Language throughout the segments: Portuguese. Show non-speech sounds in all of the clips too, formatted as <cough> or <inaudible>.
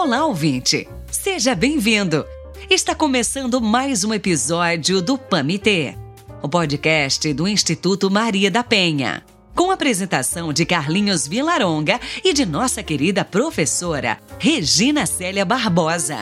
Olá, ouvinte! Seja bem-vindo! Está começando mais um episódio do PAMITê, o podcast do Instituto Maria da Penha. Com a apresentação de Carlinhos Vilaronga e de nossa querida professora Regina Célia Barbosa.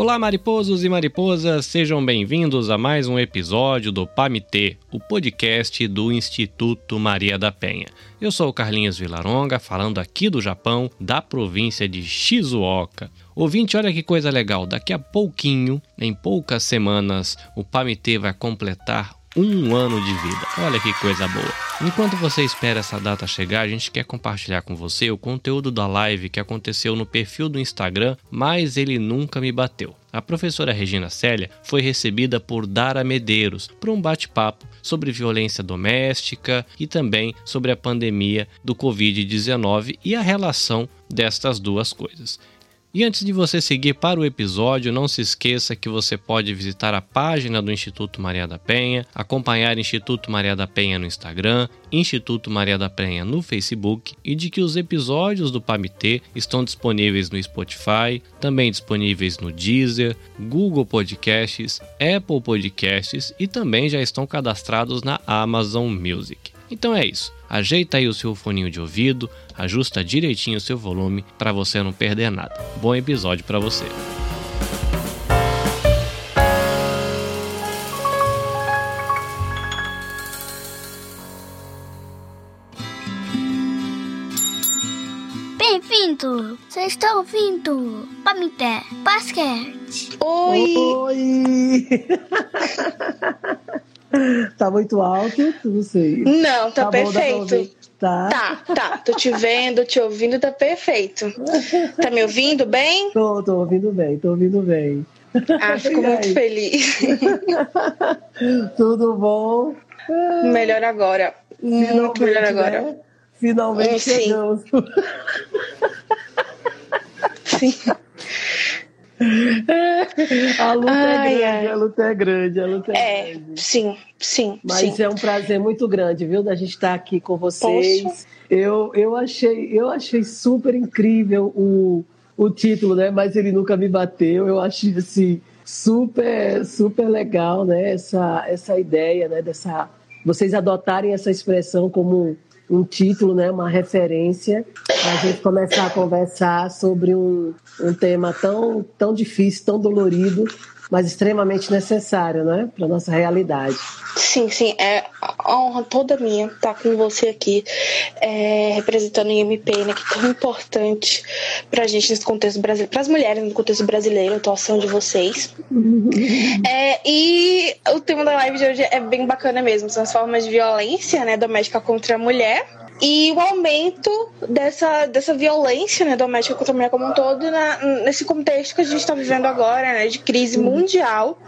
Olá, mariposos e mariposas, sejam bem-vindos a mais um episódio do PAMITê, o podcast do Instituto Maria da Penha. Eu sou o Carlinhos Vilaronga, falando aqui do Japão, da província de Shizuoka. Ouvinte, olha que coisa legal, daqui a pouquinho, em poucas semanas, o PAMITê vai completar um ano de vida. Olha que coisa boa. Enquanto você espera essa data chegar, a gente quer compartilhar com você o conteúdo da live que aconteceu no perfil do Instagram, mas ele nunca me bateu. A professora Regina Célia foi recebida por Dara Medeiros para um bate-papo sobre violência doméstica e também sobre a pandemia do Covid-19 e a relação destas duas coisas. E antes de você seguir para o episódio, não se esqueça que você pode visitar a página do Instituto Maria da Penha, acompanhar Instituto Maria da Penha no Instagram, Instituto Maria da Penha no Facebook e de que os episódios do PAMITê estão disponíveis no Spotify, também disponíveis no Deezer, Google Podcasts, Apple Podcasts e também já estão cadastrados na Amazon Music. Então é isso. Ajeita aí o seu foninho de ouvido, ajusta direitinho o seu volume para você não perder nada. Bom episódio para você. Bem-vindo! Vocês estão ouvindo Pamité Basquete. Oi! Oi! <laughs> <laughs> tá muito alto? Não sei. Não, tá, Tá bom, perfeito. ouvir. Tá. Tá, tá. Tô te vendo, te ouvindo, tá perfeito. Tá me ouvindo bem? Tô, tô ouvindo bem, tô ouvindo bem. Ah, fico <laughs> muito feliz. <laughs> Tudo bom? Melhor agora. Muito melhor agora. né? Finalmente sim. chegamos. Sim. A luta Ai, é grande, ai. a luta é grande, a luta é, É, grande. sim, sim, Mas sim. é um prazer muito grande, viu, da gente estar aqui com vocês. Poxa. Eu, eu, achei, eu achei super incrível o, o título, né? Mas ele nunca me bateu. Eu achei assim super, super legal, né? Essa, essa ideia, né? Dessa, vocês adotarem essa expressão como um título, né? Uma referência para a gente começar a conversar sobre um, um tema tão, tão difícil, tão dolorido, mas extremamente necessário, né? Para nossa realidade. Sim, sim, é a honra toda minha estar com você aqui, é, representando o IMP, né, que é tão importante pra gente nesse contexto brasileiro, pras mulheres no contexto brasileiro, a atuação de vocês. <laughs> É, e o tema da live de hoje é bem bacana mesmo, são as formas de violência né, doméstica contra a mulher. E o aumento dessa, dessa violência né, doméstica contra a mulher como um todo na- nesse contexto que a gente está vivendo agora, né, de crise mundial,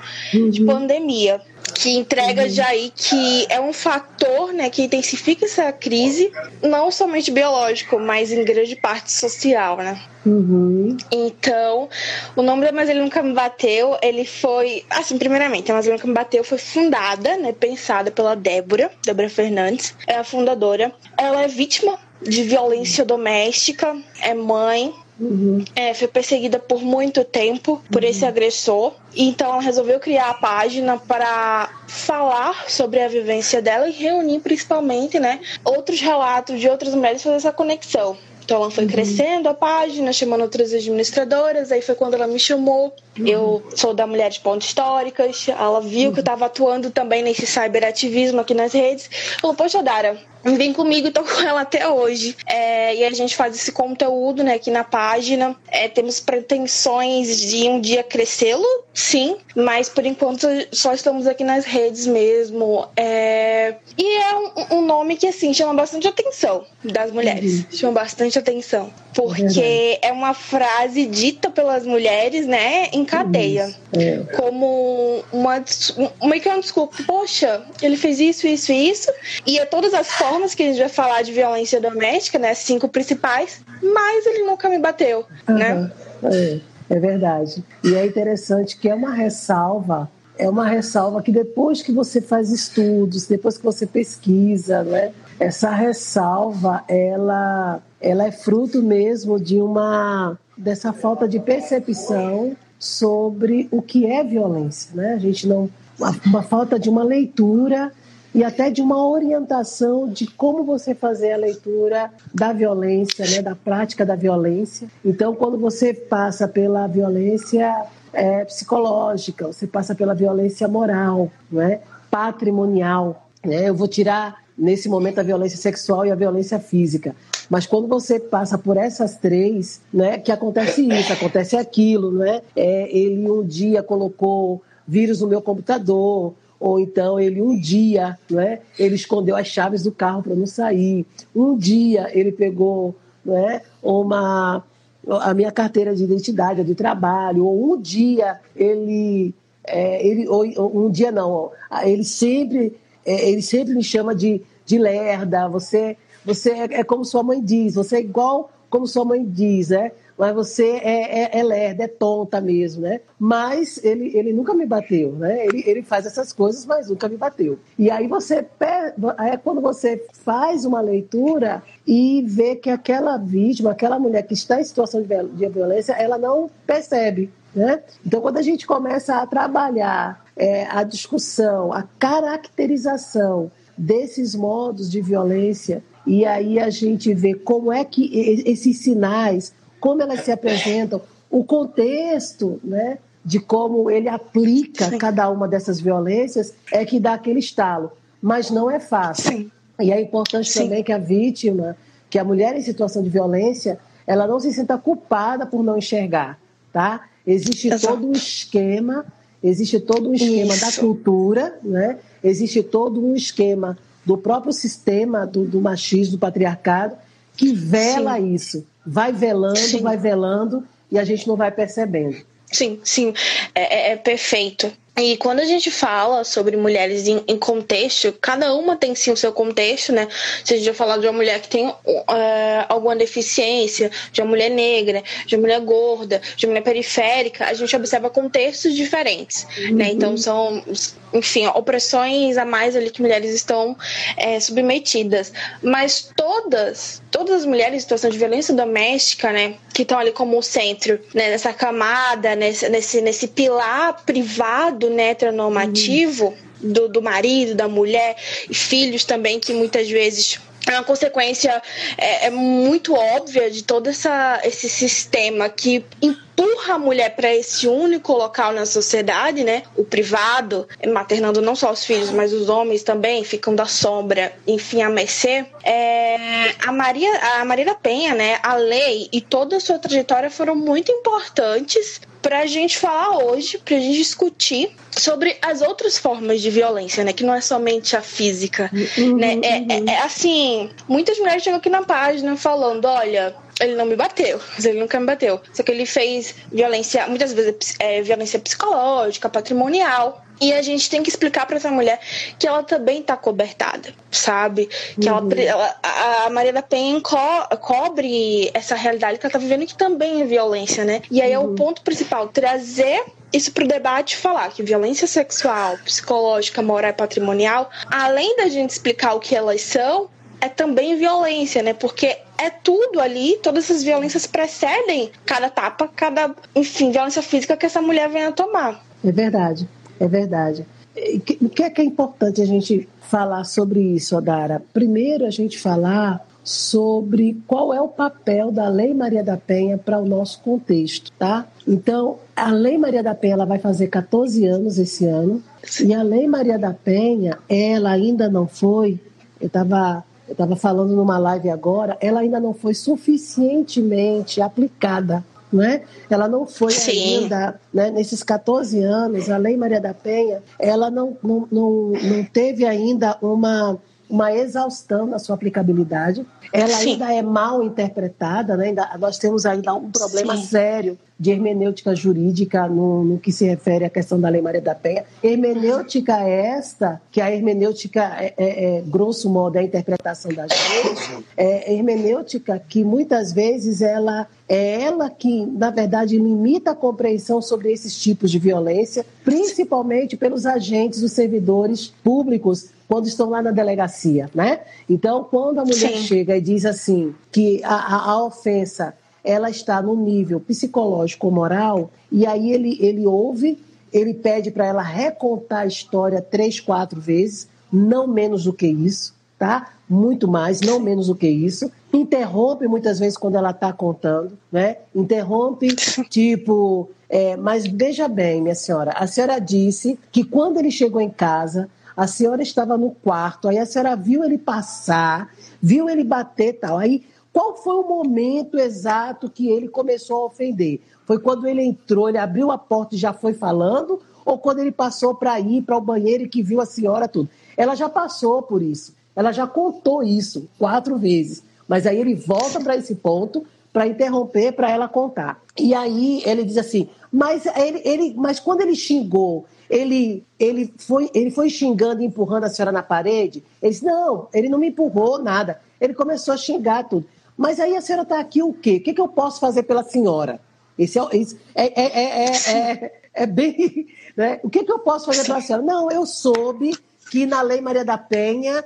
de pandemia que entrega já aí que é um fator né, que intensifica essa crise, não somente biológico, mas em grande parte social, né? Uhum. Então, o nome da Mas Ele Nunca Me Bateu, ele foi. Assim, primeiramente, a Mas Ele Nunca Me Bateu foi fundada, né? Pensada pela Débora, Débora Fernandes, é a fundadora. Ela é vítima de violência doméstica, é mãe, Uhum. é, foi perseguida por muito tempo por esse agressor. Então ela resolveu criar a página para falar sobre a vivência dela e reunir principalmente, né, outros relatos de outras mulheres fazer essa conexão. Então ela foi crescendo a página, chamando outras administradoras, aí foi quando ela me chamou. Eu sou da Mulheres Pontos Históricas, ela viu que eu estava atuando também nesse cyberativismo aqui nas redes. Falou, poxa, Dara, vem comigo, tô com ela até hoje. É, e a gente faz esse conteúdo né, aqui na página. É, temos pretensões de um dia crescê-lo, sim, mas por enquanto só estamos aqui nas redes mesmo. É, e é um, um nome que assim chama bastante atenção das mulheres. Chama bastante atenção. Porque é uma frase dita pelas mulheres, né, em cadeia É. como uma, um- que uma desculpa. Poxa, ele fez isso, isso e isso. E é todas as formas que a gente vai falar de violência doméstica, né? Cinco principais, mas ele nunca me bateu, né? Aham. É, é verdade. E é interessante que é uma ressalva é uma ressalva que depois que você faz estudos, depois que você pesquisa, né, essa ressalva ela, ela é fruto mesmo de uma dessa falta de percepção sobre o que é violência, né? A gente não uma, uma falta de uma leitura e até de uma orientação de como você fazer a leitura da violência, né, da prática da violência. Então, quando você passa pela violência é, psicológica, você passa pela violência moral, né, patrimonial, né, eu vou tirar nesse momento a violência sexual e a violência física. Mas quando você passa por essas três, né, que acontece isso, acontece aquilo, né? É, ele um dia colocou vírus no meu computador, ou então ele um dia, né, ele escondeu as chaves do carro para não sair. Um dia ele pegou, né, uma a minha carteira de identidade, de trabalho, ou um dia ele, é, ele ou, um dia não, ele sempre é, ele sempre me chama de, de lerda. Você você é, é como sua mãe diz, você é igual como sua mãe diz, né? Mas você é, é, é lerda, é tonta mesmo, né? Mas ele, ele nunca me bateu, né? Ele, ele faz essas coisas, mas nunca me bateu. E aí você é quando você faz uma leitura e vê que aquela vítima, aquela mulher que está em situação de violência, ela não percebe. Né? Então, quando a gente começa a trabalhar é, a discussão, a caracterização desses modos de violência, e aí a gente vê como é que esses sinais, como elas se apresentam, o contexto, né, de como ele aplica Sim. cada uma dessas violências é que dá aquele estalo. Mas não é fácil. Sim. E é importante Sim. também que a vítima, que a mulher em situação de violência, ela não se sinta culpada por não enxergar, tá? Existe Exato. todo um esquema, existe todo um esquema Isso. da cultura, né? Existe todo um esquema do próprio sistema do, do machismo, do patriarcado, que vela Sim. isso vai velando, sim. vai velando e a gente não vai percebendo. Sim, sim, é, é, é perfeito. E quando a gente fala sobre mulheres em, em, contexto, cada uma tem sim o seu contexto, né? Se a gente falar de uma mulher que tem uh, alguma deficiência, de uma mulher negra, de uma mulher gorda, de uma mulher periférica, a gente observa contextos diferentes, uhum. né? Então são, enfim, opressões a mais ali que mulheres estão é, submetidas. Mas todas, todas as mulheres em situação de violência doméstica, né? Que estão ali como o centro, né? Nessa camada, nesse, nesse, nesse pilar privado do heteronormativo uhum. do, do marido, da mulher e filhos também, que muitas vezes é uma consequência é, é, muito óbvia de todo essa, esse sistema que empurra a mulher para esse único local na sociedade, né? O privado, maternando não só os filhos, mas os homens também ficam da sombra, enfim, a mercê. É, a Maria, a Maria da Penha, né? A lei e toda a sua trajetória foram muito importantes para a gente falar hoje, para a gente discutir sobre as outras formas de violência, né? Que não é somente a física, uhum, né? É, uhum. é, é, assim, muitas mulheres chegam aqui na página falando, olha, ele não me bateu, mas ele nunca me bateu. Só que ele fez violência, muitas vezes é, violência psicológica, patrimonial. E a gente tem que explicar para essa mulher que ela também tá cobertada, sabe? Que uhum. ela, ela, a Maria da Penha co cobre essa realidade que ela tá vivendo, que também é violência, né? E aí uhum. é o uhum. ponto principal, trazer isso para o debate falar que violência sexual, psicológica, moral e patrimonial, além da gente explicar o que elas são, é também violência, né? Porque é tudo ali, todas essas violências precedem cada tapa, cada, enfim, violência física que essa mulher venha tomar. É verdade. É verdade. O que é que é importante a gente falar sobre isso, Odara? Primeiro, a gente falar sobre qual é o papel da Lei Maria da Penha para o nosso contexto, tá? Então, a Lei Maria da Penha ela vai fazer 14 anos esse ano, e a Lei Maria da Penha, ela ainda não foi, eu estava eu estava falando numa live agora, ela ainda não foi suficientemente aplicada né? Ela não foi Sim. ainda, né, nesses 14 anos, a Lei Maria da Penha, ela não, não, não, não teve ainda uma uma exaustão na sua aplicabilidade. Ela Sim. ainda é mal interpretada, né? ainda, nós temos ainda um problema Sim. sério de hermenêutica jurídica no, no, que se refere à questão da Lei Maria da Penha. Hermenêutica esta, que a hermenêutica, é, é, é grosso modo, é a interpretação da gente, é hermenêutica que muitas vezes ela é ela que, na verdade, limita a compreensão sobre esses tipos de violência, principalmente pelos agentes, os servidores públicos, quando estão lá na delegacia, né? Então, quando a mulher Sim. chega e diz assim que a, a, ofensa ela está no nível psicológico moral, e aí ele, ele ouve, ele pede para ela recontar a história três, quatro vezes, não menos do que isso, tá? Muito mais, não menos do que isso. Interrompe muitas vezes quando ela está contando, né? Interrompe, <laughs> tipo, é, mas veja bem, minha senhora, a senhora disse que quando ele chegou em casa, a senhora estava no quarto, aí a senhora viu ele passar, viu ele bater tal. Aí qual foi o momento exato que ele começou a ofender? Foi quando ele entrou, ele abriu a porta e já foi falando? Ou quando ele passou para ir para o banheiro e que viu a senhora tudo? Ela já passou por isso. Ela já contou isso quatro vezes. Mas aí ele volta para esse ponto para interromper, para ela contar. E aí ele diz assim: mas, ele, ele, mas quando ele xingou, ele, ele, foi, ele foi xingando e empurrando a senhora na parede? Ele disse: não, ele não me empurrou nada. Ele começou a xingar tudo. Mas aí a senhora está aqui o quê? O que, que eu posso fazer pela senhora? Esse é, esse é, é, é, é, bem. <laughs> Né? O que, que eu posso fazer pela senhora? Não, eu soube que na Lei Maria da Penha,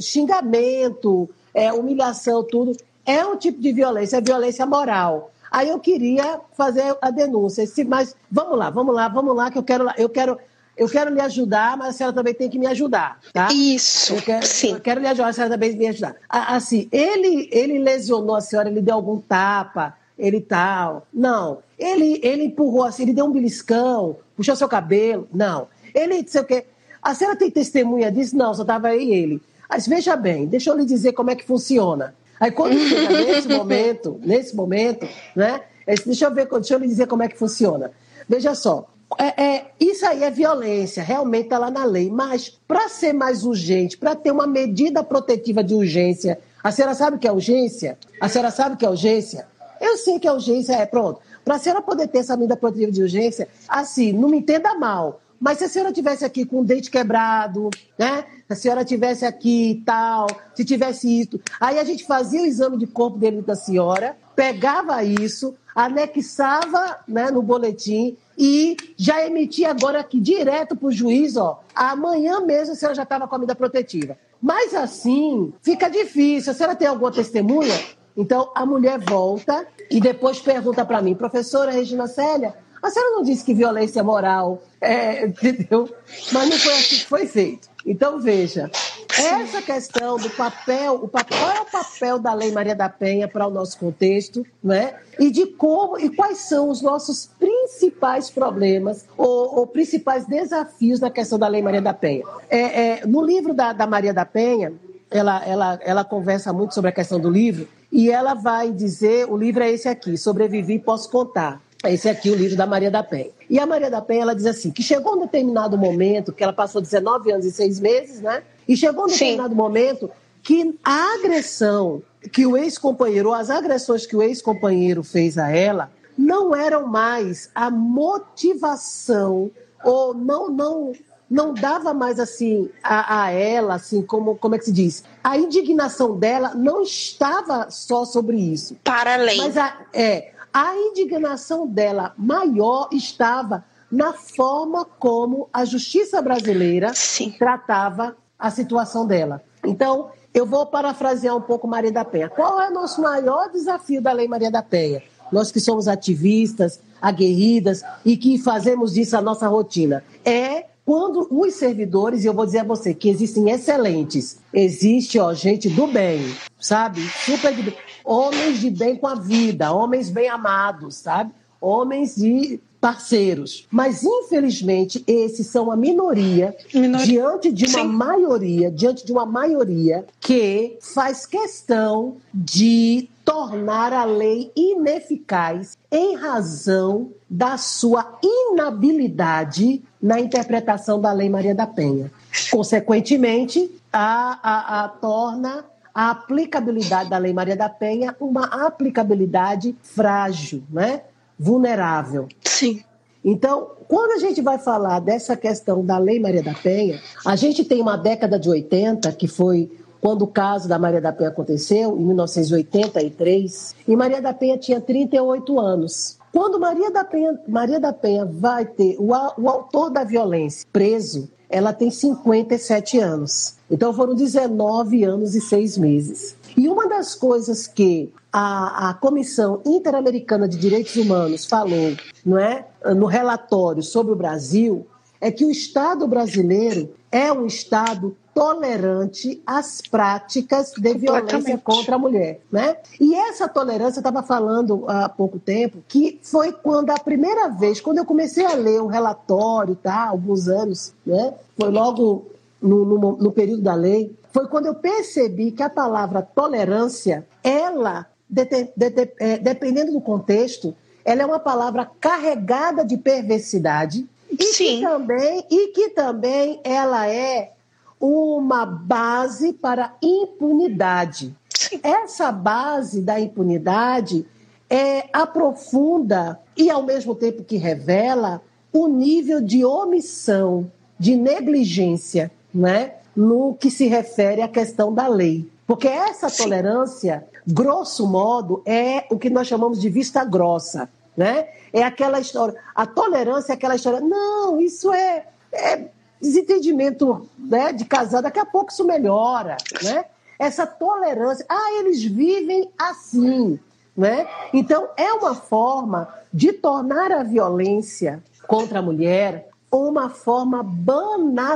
xingamento, humilhação, tudo, é um tipo de violência, é violência moral. Aí eu queria fazer a denúncia. Mas vamos lá, vamos lá, vamos lá, que eu quero, eu quero, eu quero lhe ajudar, mas a senhora também tem que me ajudar, tá? Isso, eu quero, sim. Eu quero lhe ajudar, a senhora também me ajudar. Assim, ele, ele lesionou a senhora, ele deu algum tapa, ele tal. Não. Ele, ele empurrou assim, ele deu um beliscão, puxou seu cabelo. Não. Ele disse o quê? A senhora tem testemunha disso? Não, só estava aí ele. Mas veja bem, deixa eu lhe dizer como é que funciona. Aí quando chega nesse momento, nesse momento, né? Deixa eu ver, deixa eu lhe dizer como é que funciona. Veja só, é, é, isso aí é violência, realmente está lá na lei. Mas, para ser mais urgente, para ter uma medida protetiva de urgência, a senhora sabe o que é urgência? A senhora sabe o que é urgência? Eu sei que a urgência é, pronto. Para a senhora poder ter essa medida protetiva de urgência, assim, não me entenda mal, mas se a senhora tivesse aqui com o dente quebrado, né? Se a senhora tivesse aqui e tal, se tivesse isso, aí a gente fazia o exame de corpo dele da senhora, pegava isso, anexava né, no boletim e já emitia agora aqui direto para o juiz, ó. Amanhã mesmo a senhora já estava com a medida protetiva. Mas assim, fica difícil. A senhora tem alguma testemunha? Então a mulher volta e depois pergunta para mim, professora Regina Célia, a senhora não disse que violência moral, é, entendeu? Mas não foi assim que foi feito. Então, veja, essa questão do papel, o papel, qual é o papel da Lei Maria da Penha para o nosso contexto, né? E de como e quais são os nossos principais problemas ou, ou principais desafios na questão da Lei Maria da Penha. É, é, no livro da, da Maria da Penha, ela, ela, ela conversa muito sobre a questão do livro e ela vai dizer, o livro é esse aqui, Sobrevivi Posso Contar. Esse aqui é o livro da Maria da Penha. E a Maria da Penha, ela diz assim, que chegou um determinado momento, que ela passou 19 anos e 6 meses, né? E chegou um determinado Sim. momento que a agressão que o ex-companheiro, as agressões que o ex-companheiro fez a ela, não eram mais a motivação, ou não, não, não dava mais assim a, a, ela, assim, como, como é que se diz? A indignação dela não estava só sobre isso. Para além. Mas a, é, a indignação dela maior estava na forma como a justiça brasileira Sim. tratava a situação dela. Então, eu vou parafrasear um pouco Maria da Penha. Qual é o nosso maior desafio da Lei Maria da Penha? Nós que somos ativistas, aguerridas e que fazemos disso a nossa rotina. É quando os servidores, e eu vou dizer a você que existem excelentes, existe ó, gente do bem, sabe? Super de bem homens de bem com a vida, homens bem amados, sabe? Homens de parceiros. Mas, infelizmente, esses são a minoria, minoria. diante de uma Sim. maioria, diante de uma maioria que faz questão de tornar a lei ineficaz em razão da sua inabilidade na interpretação da Lei Maria da Penha. consequentemente, a, a, a torna a aplicabilidade da Lei Maria da Penha uma aplicabilidade frágil, né? vulnerável. Sim. Então, quando a gente vai falar dessa questão da Lei Maria da Penha, a gente tem uma década de 80, que foi quando o caso da Maria da Penha aconteceu, em 1983, e Maria da Penha tinha 38 anos. Quando Maria da Penha, Maria da Penha vai ter o, o autor da violência preso, ela tem 57 anos. Então foram 19 anos e seis meses. E uma das coisas que a, a Comissão Interamericana de Direitos Humanos falou não é, no relatório sobre o Brasil é que o Estado brasileiro é um Estado tolerante às práticas de violência contra a mulher, né? E essa tolerância, eu estava falando há pouco tempo, que foi quando a primeira vez, quando eu comecei a ler o relatório, tá, alguns anos, né? Foi logo no, no, no período da lei, foi quando eu percebi que a palavra tolerância, ela, de, de, de, é, dependendo do contexto, ela é uma palavra carregada de perversidade e Sim. que também e que também ela é uma base para impunidade. Essa base da impunidade é, aprofunda e, ao mesmo tempo que revela, o nível de omissão, de negligência, né, no que se refere à questão da lei. Porque essa Sim. tolerância, grosso modo, é o que nós chamamos de vista grossa. Né? É aquela história. A tolerância é aquela história. Não, isso é, é desentendimento né, de casar, daqui a pouco isso melhora, né? Essa tolerância, ah, eles vivem assim, né? Então é uma forma de tornar a violência contra a mulher uma forma banalizada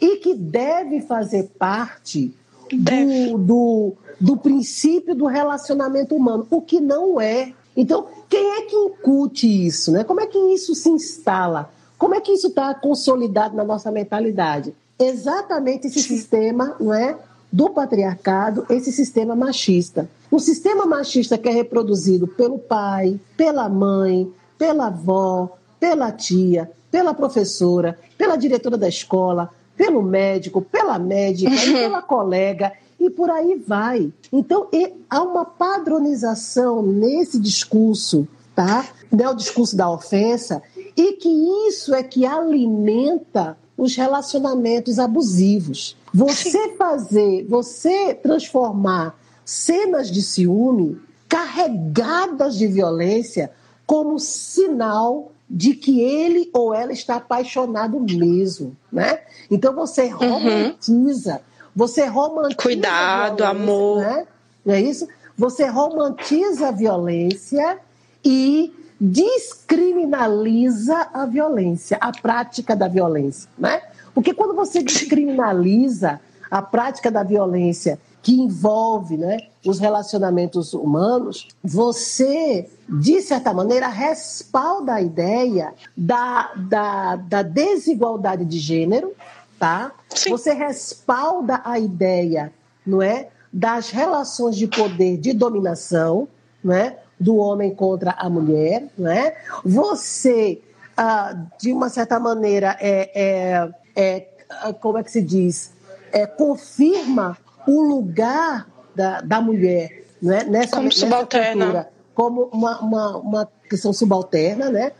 e que deve fazer parte do, do, do princípio do relacionamento humano, o que não é. Então, quem é que incute isso? Né? Como é que isso se instala? Como é que isso está consolidado na nossa mentalidade? Exatamente esse sistema não é, do patriarcado, esse sistema machista. Um sistema machista que é reproduzido pelo pai, pela mãe, pela avó, pela tia, pela professora, pela diretora da escola, pelo médico, pela médica, <laughs> pela colega e por aí vai. Então, há uma padronização nesse discurso, tá? Né, o discurso da ofensa, e que isso é que alimenta os relacionamentos abusivos. Você fazer, você transformar cenas de ciúme carregadas de violência como sinal de que ele ou ela está apaixonado mesmo, né? Então você uhum. romantiza, uhum. você romantiza cuidado, amor, né? Não é isso? Você romantiza a violência e descriminaliza a violência, a prática da violência, né? Porque quando você <laughs> descriminaliza a prática da violência que envolve né, os relacionamentos humanos, você, de certa maneira, respalda a ideia da, da, da desigualdade de gênero, tá? Sim. Você respalda a ideia, não é, das relações de poder de dominação, não é? do homem contra a mulher, né? Você, ah, de uma certa maneira, é, é, é, como é que se diz, é, confirma o lugar da, da mulher né? nessa, como nessa cultura como uma, uma, uma questão subalterna, né?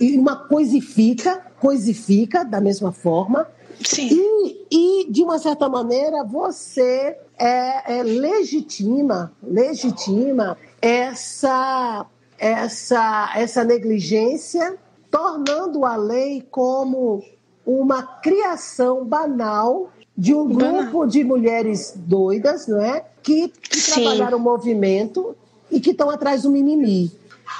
E uma coisifica, coisifica da mesma forma. Sim. E, e de uma certa maneira, você é, é legitima, legitima essa, essa, essa negligência, tornando a lei como uma criação banal de um grupo de mulheres doidas, não é? Que, que trabalharam o movimento e que estão atrás do mimimi.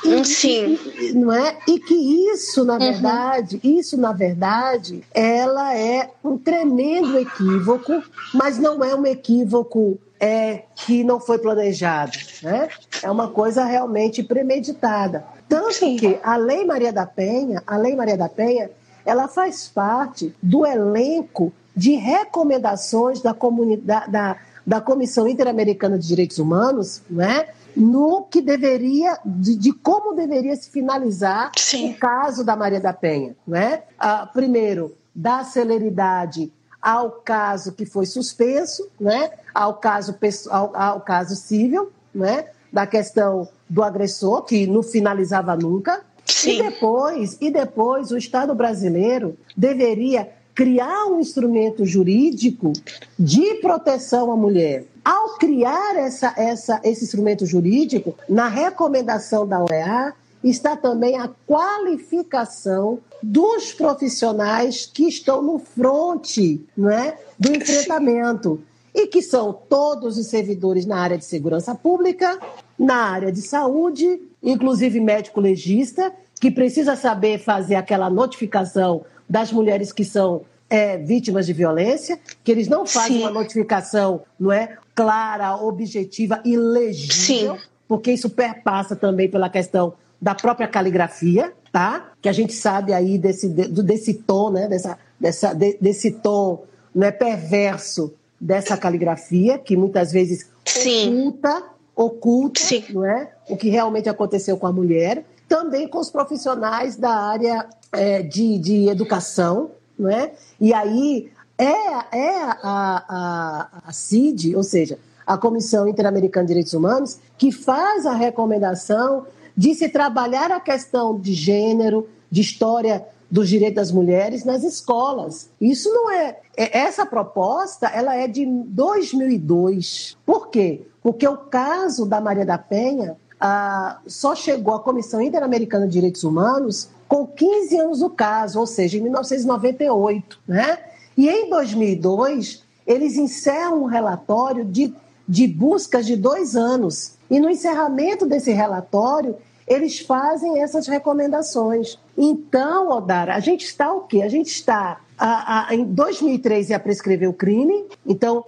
E, Sim. E, não é? E que isso, na uhum. verdade, isso, na verdade, ela é um tremendo equívoco, mas não é um equívoco é, que não foi planejado. Né? É uma coisa realmente premeditada. Tanto Sim. que a Lei Maria da Penha, a Lei Maria da Penha, ela faz parte do elenco de recomendações da, comunidade, da, da Comissão Interamericana de Direitos Humanos, né? no que deveria, de, de como deveria se finalizar Sim. o caso da Maria da Penha. Né? Ah, primeiro, dar celeridade ao caso que foi suspenso, né? ao, caso, ao, ao caso civil, né? da questão do agressor, que não finalizava nunca. Sim. E depois, e depois o Estado brasileiro deveria criar um instrumento jurídico de proteção à mulher. Ao criar essa, essa, esse instrumento jurídico, na recomendação da OEA, está também a qualificação dos profissionais que estão no fronte não é, do enfrentamento e que são todos os servidores na área de segurança pública, na área de saúde, inclusive médico legista, que precisa saber fazer aquela notificação das mulheres que são é, vítimas de violência, que eles não fazem Sim. uma notificação não é, clara, objetiva e legível, Sim. porque isso perpassa também pela questão da própria caligrafia, tá? Que a gente sabe aí desse, desse tom, né? Dessa, dessa, desse tom né, perverso dessa caligrafia, que muitas vezes Sim. oculta, oculta não é? o que realmente aconteceu com a mulher. Também com os profissionais da área é, de, de educação, não é? E aí é, é a, a, a CID, ou seja, a Comissão Interamericana de Direitos Humanos, que faz a recomendação de se trabalhar a questão de gênero, de história dos direitos das mulheres nas escolas. Isso não é, é essa proposta, ela é de 2002. Por quê? Porque o caso da Maria da Penha ah, só chegou à Comissão Interamericana de Direitos Humanos com 15 anos do caso, ou seja, em 1998, né? E em 2002 eles encerram um relatório de, de buscas de dois anos. E no encerramento desse relatório, eles fazem essas recomendações. Então, Odara, a gente está o quê? A gente está. A, a, em 2003 ia prescrever o crime, então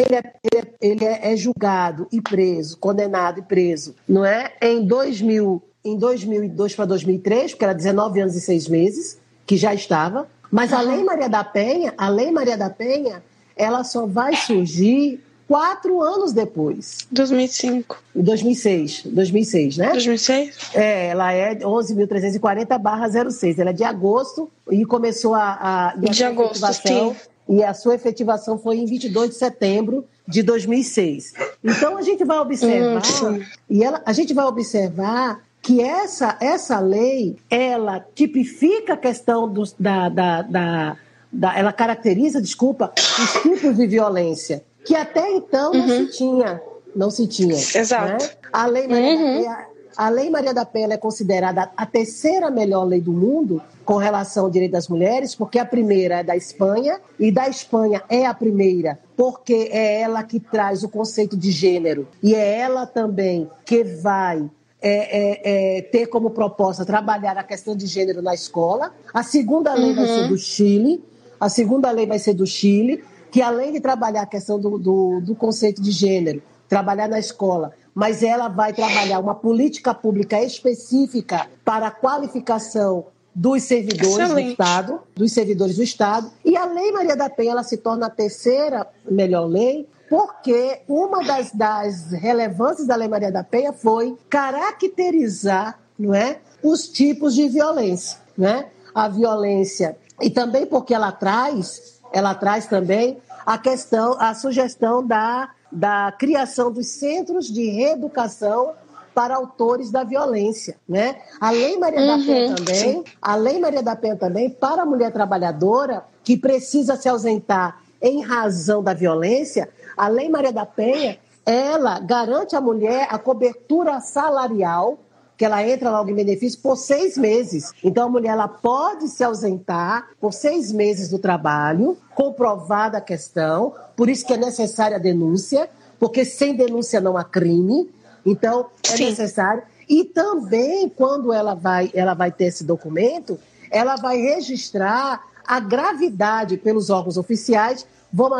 ele, é, ele, é, ele é, é, julgado e preso, condenado e preso, não é? Em 2000, em 2002 para 2003, porque era 19 anos e 6 meses, que já estava. Mas a Lei Maria da Penha, a Lei Maria da Penha, ela só vai surgir quatro anos depois. 2005. 2006, 2006, né? 2006? É, ela é 11.340/06. Ela é de agosto e começou a, a, a de agosto, sim. E a sua efetivação foi em 22 de setembro de 2006. Então a gente vai observar hum, e ela, a gente vai observar que essa essa lei ela tipifica a questão dos, da, da, da, da ela caracteriza, desculpa, os tipos de violência que até então uhum. não se tinha. Não se tinha. Exato. Né? A, lei Maria uhum. A Lei Maria da Penha é considerada a terceira melhor lei do mundo com relação ao direito das mulheres, porque a primeira é da Espanha, e da Espanha é a primeira, porque é ela que traz o conceito de gênero, e é ela também que vai é, é, é, ter como proposta trabalhar a questão de gênero na escola. A segunda lei uhum. vai ser uhum. do Chile, a segunda lei vai ser do Chile, que além de trabalhar a questão do, do, do conceito de gênero, trabalhar na escola, mas ela vai trabalhar uma política pública específica para a qualificação dos servidores Excelente. do Estado, dos servidores do Estado. E a Lei Maria da Penha ela se torna a terceira melhor lei, porque uma das, das relevâncias da Lei Maria da Penha foi caracterizar não é, os tipos de violência. Né? A violência, e também porque ela traz ela traz também a questão, a sugestão da, da criação dos centros de reeducação para autores da violência, né? A Lei Maria uhum, da Penha também, a Lei Maria da Penha também para a mulher trabalhadora que precisa se ausentar em razão da violência, a Lei Maria da Penha, ela garante à mulher a cobertura salarial que ela entra logo em benefício por seis meses. Então, a mulher ela pode se ausentar por seis meses do trabalho, comprovada a questão, por isso que é necessária a denúncia, porque sem denúncia não há crime. Então, é Sim. necessário. E também, quando ela vai, ela vai ter esse documento, ela vai registrar a gravidade pelos órgãos oficiais, vão,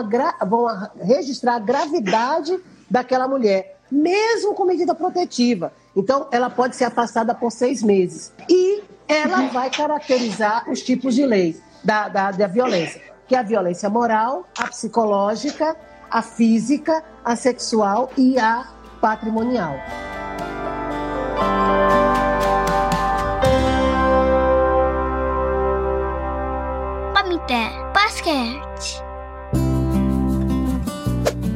vão registrar a gravidade daquela mulher, mesmo com medida protetiva. Então, ela pode ser afastada por seis meses. E ela vai caracterizar os tipos de lei da, da, da violência, que é a violência moral, a psicológica, a física, a sexual e a patrimonial. Pamité Basquete.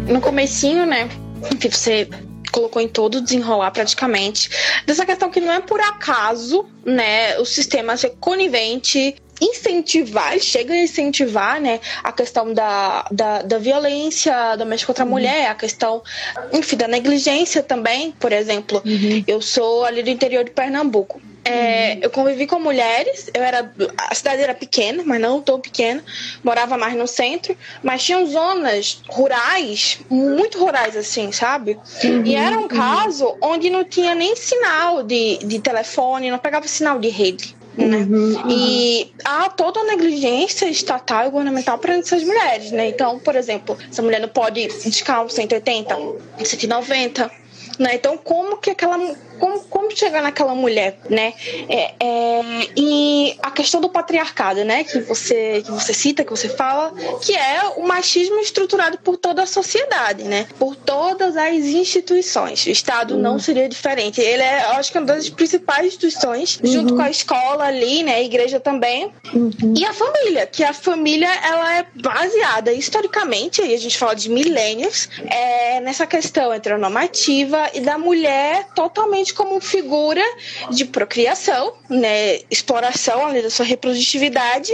No comecinho, né? Enfim, você colocou em todo desenrolar praticamente dessa questão que não é por acaso, né, o sistema ser conivente incentivar, chega a incentivar, né, a questão da, da, da violência doméstica contra a uhum. mulher, a questão, enfim, da negligência também, por exemplo. Uhum. Eu sou ali do interior de Pernambuco. É, uhum. eu convivi com mulheres, eu era. A cidade era pequena, mas não tão pequena, morava mais no centro, mas tinham zonas rurais, muito rurais, assim, sabe? Uhum. E era um uhum. caso onde não tinha nem sinal de, de telefone, não pegava sinal de rede. Né? Uhum, e há toda a negligência estatal e governamental para essas mulheres, né? Então, por exemplo, essa mulher não pode indicar um 180, 190, né? Então, como que aquela como, como chegar naquela mulher, né? É, é, e a questão do patriarcado, né? Que você, que você cita, que você fala, que é o machismo estruturado por toda a sociedade, né? Por todas as instituições. O Estado uhum. não seria diferente. Ele é, acho que, uma das principais instituições, uhum. junto com a escola ali, né? A igreja também. Uhum. E a família, que a família, ela é baseada historicamente, aí a gente fala de milênios, é, nessa questão heteronormativa e da mulher totalmente como figura de procriação, né, exploração ali da sua reprodutividade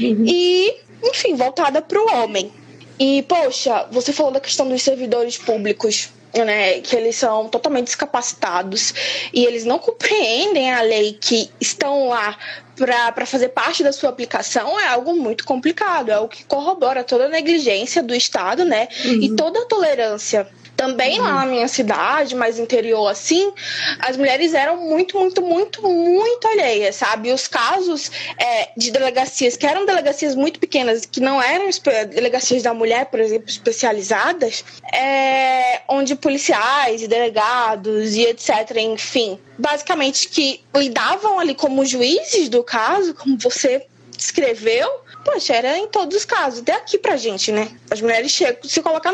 uhum. e, enfim, voltada para o homem. E, poxa, você falou da questão dos servidores públicos. Né, que eles são totalmente descapacitados e eles não compreendem a lei que estão lá para fazer parte da sua aplicação é algo muito complicado, é o que corrobora toda a negligência do Estado, né? Uhum. E toda a tolerância também uhum. lá na minha cidade, mais interior assim, as mulheres eram muito, muito, muito, muito alheias, sabe? Os casos é, de delegacias, que eram delegacias muito pequenas, que não eram delegacias da mulher, por exemplo, especializadas, é, onde policiais e delegados e etc., enfim, basicamente que lidavam ali como juízes do caso, como você descreveu, Poxa, era em todos os casos, até aqui pra gente, né? As mulheres chegam, se colocar.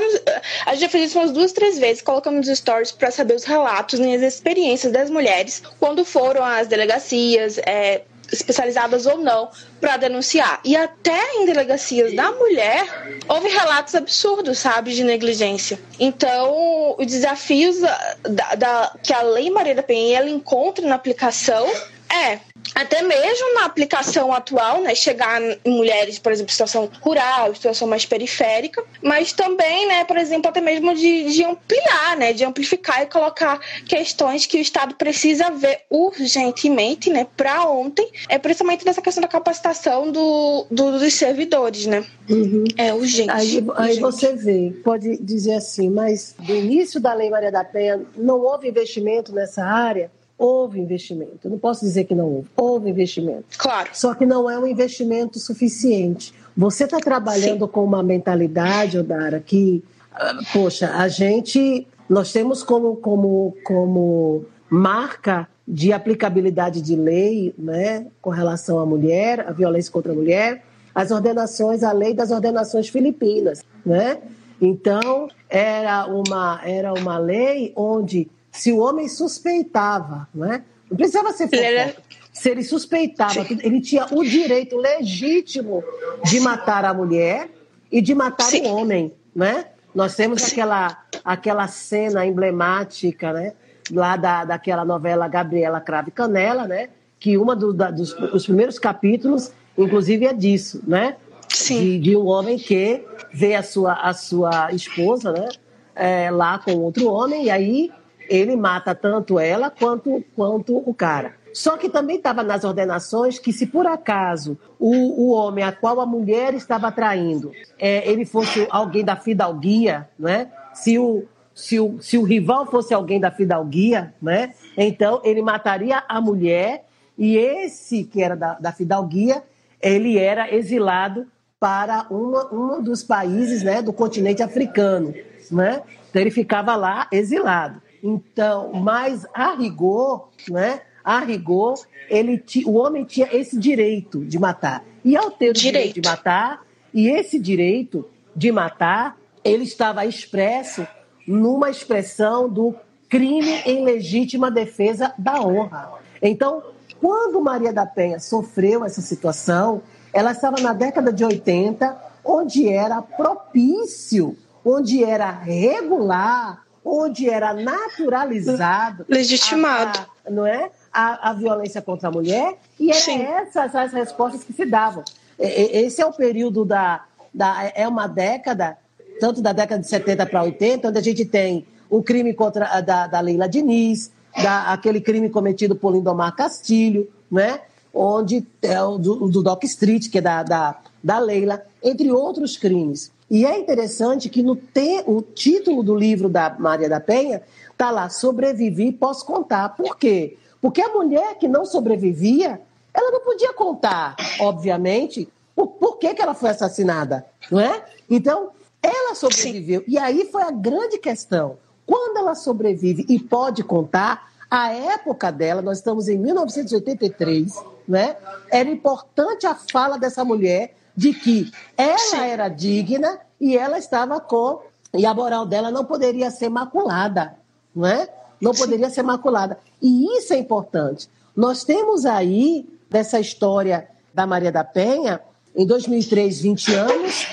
A gente já fez isso umas duas, três vezes, colocando nos stories para saber os relatos e as experiências das mulheres quando foram às delegacias, é, especializadas ou não, para denunciar. E até em delegacias da mulher, houve relatos absurdos, sabe, de negligência. Então, os desafios da, da, que a Lei Maria da Penha ela encontra na aplicação é até mesmo na aplicação atual, né, chegar em mulheres, por exemplo, situação rural, situação mais periférica, mas também, né, por exemplo, até mesmo de, de ampliar, né, de amplificar e colocar questões que o Estado precisa ver urgentemente, né, para ontem, é principalmente nessa questão da capacitação do, do dos servidores, né. Uhum. É urgente. Aí, urgente. aí você vê, pode dizer assim, mas do início da Lei Maria da Penha não houve investimento nessa área Houve investimento. Não posso dizer que não houve. Houve investimento. Claro. Só que não é um investimento suficiente. Você está trabalhando Sim. com uma mentalidade, Odara, que, ah, poxa, a gente. Nós temos como, como, como marca de aplicabilidade de lei né, com relação à mulher, à violência contra a mulher, as ordenações, a lei das ordenações filipinas. Né? Então, era uma, era uma lei onde se o homem suspeitava, não é? Não precisava ser fofoca. Se ele suspeitava, ele tinha o direito legítimo de matar a mulher e de matar Sim. o homem, né? Nós temos aquela, aquela cena emblemática, né? Lá da, daquela novela Gabriela Crave Canela, né? Que uma do, da, dos os primeiros capítulos, inclusive, é disso, né? Sim. De, de um homem que vê a sua, a sua esposa, né? É, lá com outro homem, e aí ele mata tanto ela quanto, quanto o cara. Só que também estava nas ordenações que, se por acaso o, o homem a qual a mulher estava traindo, é, ele fosse alguém da fidalguia, né? se, o, se, o, se o rival fosse alguém da fidalguia, né? então ele mataria a mulher e esse que era da, da fidalguia, ele era exilado para um dos países né, do continente africano. Né? Então ele ficava lá exilado. Então, mas a rigor, né? A rigor, ele o homem tinha esse direito de matar. E ao ter o direito. direito de matar, e esse direito de matar, ele estava expresso numa expressão do crime em legítima defesa da honra. Então, quando Maria da Penha sofreu essa situação, ela estava na década de 80, onde era propício, onde era regular, onde era naturalizado, legitimado, a, a, não é? A, a, violência contra a mulher e eram essas as respostas que se davam. Esse é o período da, da é uma década, tanto da década de 70 para 80, onde a gente tem o crime contra da, da Leila Diniz, da, aquele crime cometido por Lindomar Castilho, né? onde é o do, do Doc Street, que é da, da, da Leila, entre outros crimes. E é interessante que no te, o título do livro da Maria da Penha está lá, Sobrevivi Posso Contar. Por quê? Porque a mulher que não sobrevivia, ela não podia contar, obviamente, o porquê que ela foi assassinada, não é? Então, ela sobreviveu. E aí foi a grande questão. Quando ela sobrevive e pode contar, a época dela, nós estamos em 1983, né? Era importante a fala dessa mulher de que ela Sim. era digna e ela estava com e a moral dela não poderia ser maculada, não é? Não Sim. poderia ser maculada. E isso é importante. Nós temos aí dessa história da Maria da Penha, em 2003, 20 anos,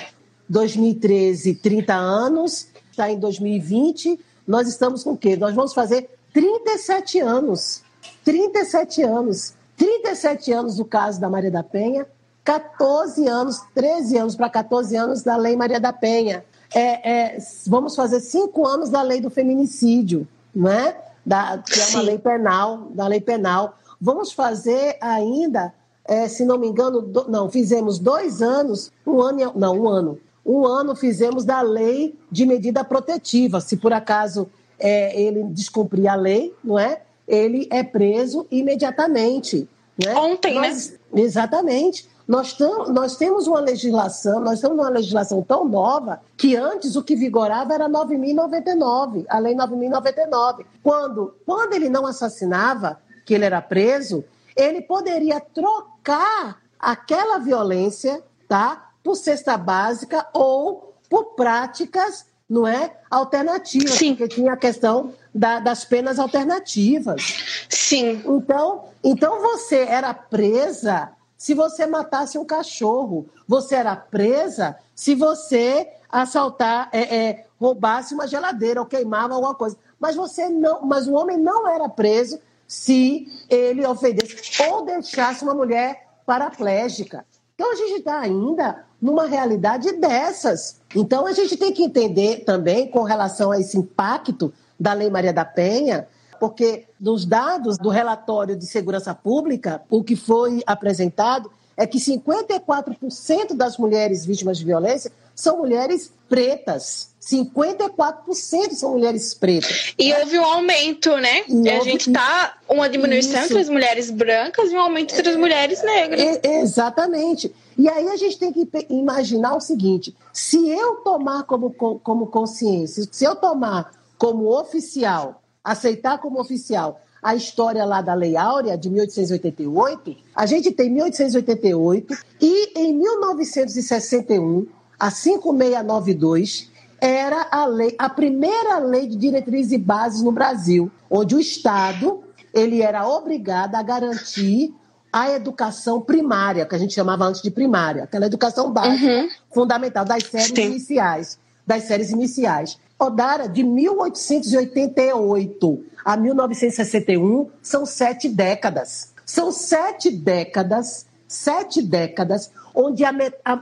2013, 30 anos, está em 2020, nós estamos com o quê? Nós vamos fazer 37 anos. 37 anos. 37 anos do caso da Maria da Penha, 14 anos, 13 anos para 14 anos da Lei Maria da Penha. É, é, vamos fazer cinco anos da lei do feminicídio, não é? Da, que é uma lei penal, da lei penal. Vamos fazer ainda, é, se não me engano, do, não, fizemos dois anos, um ano, não, um ano, um ano fizemos da lei de medida protetiva. Se por acaso é, ele descumprir a lei, não é? Ele é preso imediatamente. Né? Ontem, nós, né? Exatamente. Nós, tam, nós temos uma legislação, nós temos uma legislação tão nova que antes o que vigorava era 9.099, a lei 9.099. Quando, quando ele não assassinava, que ele era preso, ele poderia trocar aquela violência, tá? por cesta básica ou por práticas não é alternativas, Sim. porque tinha a questão da, das penas alternativas. Sim. Então, então você era presa se você matasse um cachorro, você era presa se você assaltar, é, é, roubasse uma geladeira ou queimava alguma coisa. Mas você não, mas o homem não era preso se ele ofendesse ou deixasse uma mulher paraplégica. Então a gente está ainda numa realidade dessas. Então a gente tem que entender também com relação a esse impacto da Lei Maria da Penha, porque nos dados do relatório de segurança pública, o que foi apresentado é que 54% das mulheres vítimas de violência são mulheres pretas. 54% são mulheres pretas. E houve um aumento, né? E a gente está uma diminuição isso. entre as mulheres brancas e um aumento entre as mulheres negras. É, exatamente. E aí a gente tem que imaginar o seguinte: se eu tomar como, como consciência, se eu tomar como oficial, aceitar como oficial a história lá da Lei Áurea de 1888, a gente tem 1888 e em 1961, a 5692, era a lei, a primeira lei de diretrizes e bases no Brasil, onde o Estado ele era obrigado a garantir a educação primária, que a gente chamava antes de primária, aquela educação básica, uhum. fundamental, das séries Sim. iniciais. Das séries iniciais. Odara, de 1888 a 1961, são sete décadas. São sete décadas, sete décadas, onde a, a,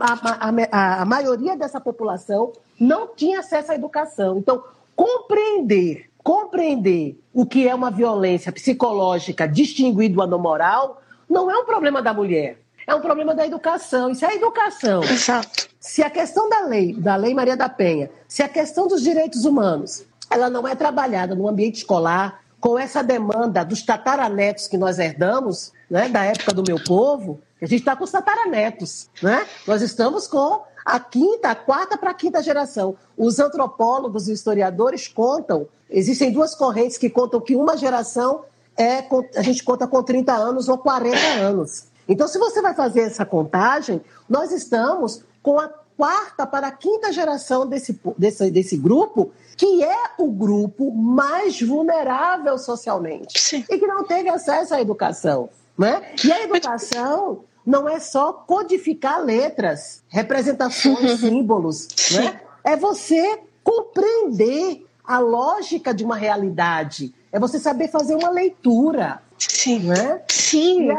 a, a maioria dessa população não tinha acesso à educação. Então, compreender, compreender o que é uma violência psicológica distinguida do anormal não é um problema da mulher, é um problema da educação. E se a educação, Exato. se a questão da lei, da Lei Maria da Penha, se a questão dos direitos humanos, ela não é trabalhada no ambiente escolar, com essa demanda dos tataranetos que nós herdamos, né, da época do meu povo, a gente está com os tataranetos, né? Nós estamos com a quinta, a quarta para a quinta geração. Os antropólogos e historiadores contam, existem duas correntes que contam que uma geração é, a gente conta com 30 anos ou 40 anos. Então, se você vai fazer essa contagem, nós estamos com a quarta para a quinta geração desse, desse, desse grupo, que é o grupo mais vulnerável socialmente Sim. e que não teve acesso à educação. Né? E a educação, não é só codificar letras, representações, símbolos, né? É você compreender a lógica de uma realidade, é você saber fazer uma leitura. Sim. Né? Sim. E,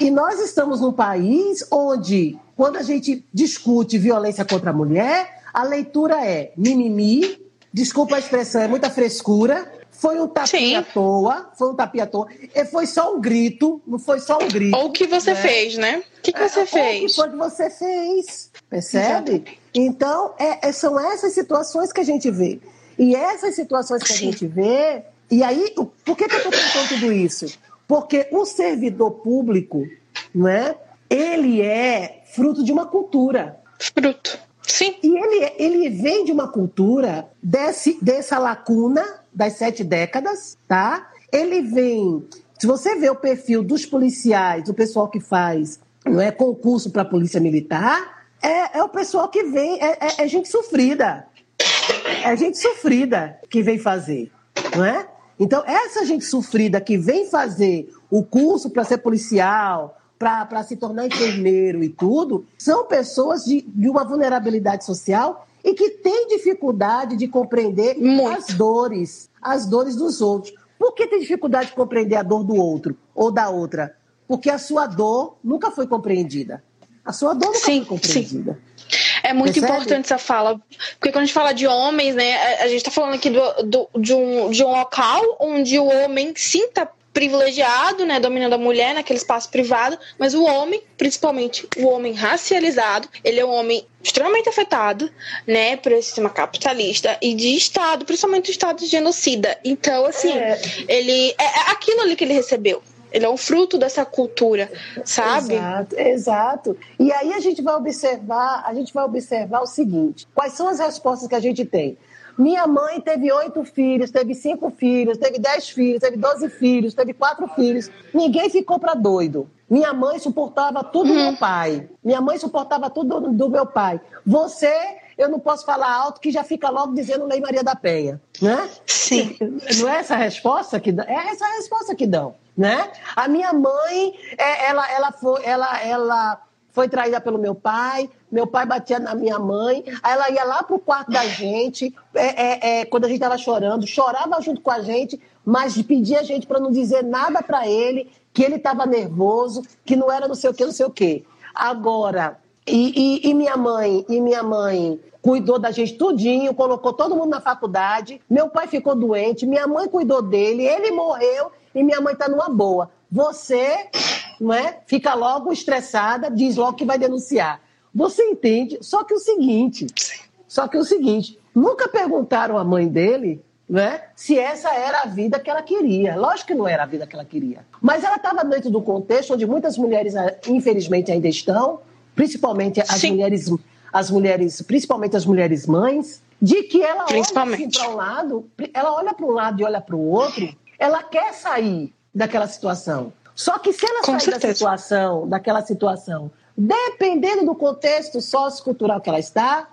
e nós estamos num país onde, quando a gente discute violência contra a mulher, a leitura é mimimi, desculpa a expressão, é muita frescura, foi um tapinha à toa, foi um tapinha à toa, e foi só um grito, não foi só um grito. Ou o que você né? fez, né? O que, que você é, fez? O que foi que você fez, percebe? Exato. Então, é, é, são essas situações que a gente vê. E essas situações que a gente vê, e aí, por que, que eu estou contando tudo isso? Porque o servidor público, né, ele é fruto de uma cultura. Fruto. Sim. E ele, ele vem de uma cultura desse, dessa lacuna das sete décadas, tá? Ele vem. Se você vê o perfil dos policiais, do pessoal que faz não é concurso para a polícia militar, é, é o pessoal que vem, é, é, é gente sofrida. É gente sofrida que vem fazer, não é? Então, essa gente sofrida que vem fazer o curso para ser policial, para se tornar enfermeiro e tudo, são pessoas de, de uma vulnerabilidade social e que têm dificuldade de compreender Muito. as dores, as dores dos outros. Por que tem dificuldade de compreender a dor do outro ou da outra? Porque a sua dor nunca foi compreendida. A sua dor nunca sim, foi compreendida. Sim. É muito Percebe? importante essa fala, porque quando a gente fala de homens, né, a, gente está falando aqui do, do, de, um, de um local onde o homem sinta privilegiado, né, dominando a mulher naquele espaço privado, mas o homem, principalmente o homem racializado, ele é um homem extremamente afetado, né, por esse sistema capitalista e de Estado, principalmente o Estado de genocida. Então, assim, é. ele é, é aquilo ali que ele recebeu. Ele é um fruto dessa cultura, sabe? Exato, exato. E aí a gente vai observar, a gente vai observar o seguinte: quais são as respostas que a gente tem? Minha mãe teve oito filhos, teve cinco filhos, teve dez filhos, teve doze filhos, teve quatro filhos. Ninguém ficou para doido. Minha mãe suportava tudo do meu uhum. pai. Minha mãe suportava tudo do, do meu pai. Você eu não posso falar alto que já fica logo dizendo Lei Maria da Penha, né? Sim. Não é essa a resposta que dão? É essa a resposta que dão, né? A minha mãe, é, ela, ela, foi, ela, ela foi traída pelo meu pai, meu pai batia na minha mãe, ela ia lá pro quarto da gente, é, é, é, quando a gente estava chorando, chorava junto com a gente, mas pedia a gente para não dizer nada para ele, que ele estava nervoso, que não era não sei o que, não sei o que. Agora, e, e, e, minha mãe, e minha mãe cuidou da gente tudinho, colocou todo mundo na faculdade. Meu pai ficou doente, minha mãe cuidou dele, ele morreu e minha mãe está numa boa. Você não é? Fica logo estressada, diz logo que vai denunciar. Você entende? Só que o seguinte, só que o seguinte, nunca perguntaram à mãe dele né, se essa era a vida que ela queria. Lógico que não era a vida que ela queria. Mas ela estava dentro do contexto onde muitas mulheres, infelizmente, ainda estão, principalmente as Sim. mulheres, as mulheres, principalmente as mulheres mães, de que ela olha assim para um lado, ela olha para um lado e olha para o outro, ela quer sair daquela situação. Só que se ela Com sair certeza. da situação, daquela situação, dependendo do contexto sociocultural que ela está,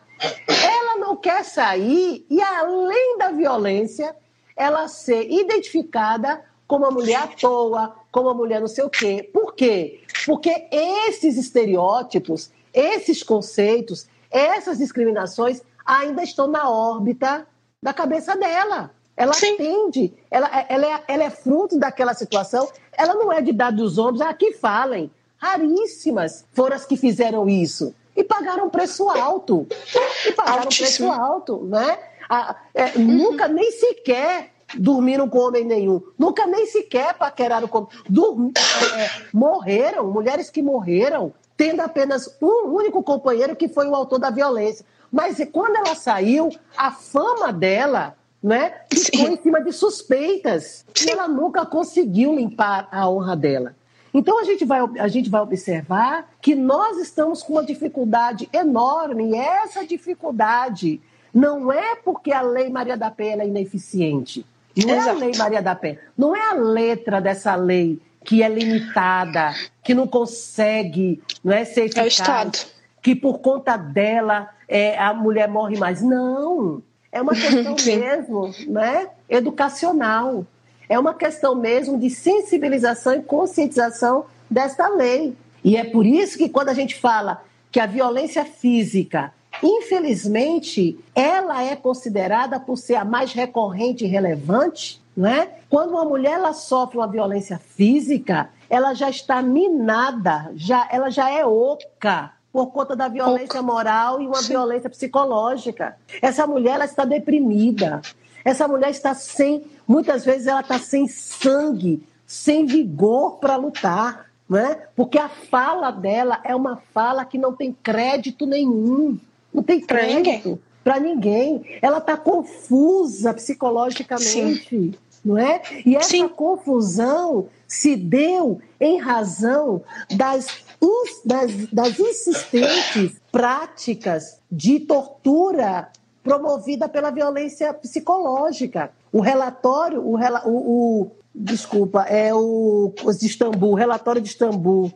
ela não quer sair e, além da violência, ela ser identificada como uma mulher à toa, como uma mulher não sei o quê. Por quê? Porque esses estereótipos, esses conceitos, essas discriminações ainda estão na órbita da cabeça dela. Ela Sim. atende, ela, ela, é, ela é fruto daquela situação, ela não é de dar dos ombros, a que falem. Raríssimas foram as que fizeram isso. E pagaram preço alto. E pagaram Altíssimo. preço alto, né? A, é, uhum. Nunca nem sequer dormiram com homem nenhum. Nunca nem sequer paqueraram com. Dorm... É, morreram, mulheres que morreram, tendo apenas um único companheiro que foi o autor da violência. Mas quando ela saiu, a fama dela né, ficou Sim. em cima de suspeitas. Sim. E ela nunca conseguiu limpar a honra dela. Então a gente, vai, a gente vai observar que nós estamos com uma dificuldade enorme, e essa dificuldade não é porque a Lei Maria da Penha é ineficiente. Não Exato. é a Lei Maria da Penha. Não é a letra dessa lei que é limitada, que não consegue não é, ser eficaz, é o Estado. que por conta dela é, a mulher morre mais. Não. É uma questão <laughs> mesmo né, educacional. É uma questão mesmo de sensibilização e conscientização desta lei. E é por isso que quando a gente fala que a violência física, infelizmente, ela é considerada por ser a mais recorrente e relevante, não é? Quando uma mulher ela sofre uma violência física, ela já está minada, já, ela já é oca por conta da violência moral e uma violência psicológica. Essa mulher ela está deprimida. Essa mulher está sem, muitas vezes ela está sem sangue, sem vigor para lutar, né? Porque a fala dela é uma fala que não tem crédito nenhum, não tem crédito para ninguém. ninguém. Ela está confusa psicologicamente. Sim não é? E essa Sim. confusão se deu em razão das, das, das insistentes práticas de tortura promovida pela violência psicológica. O relatório, o, o, o desculpa, é o de Istambul, o relatório de Istambul,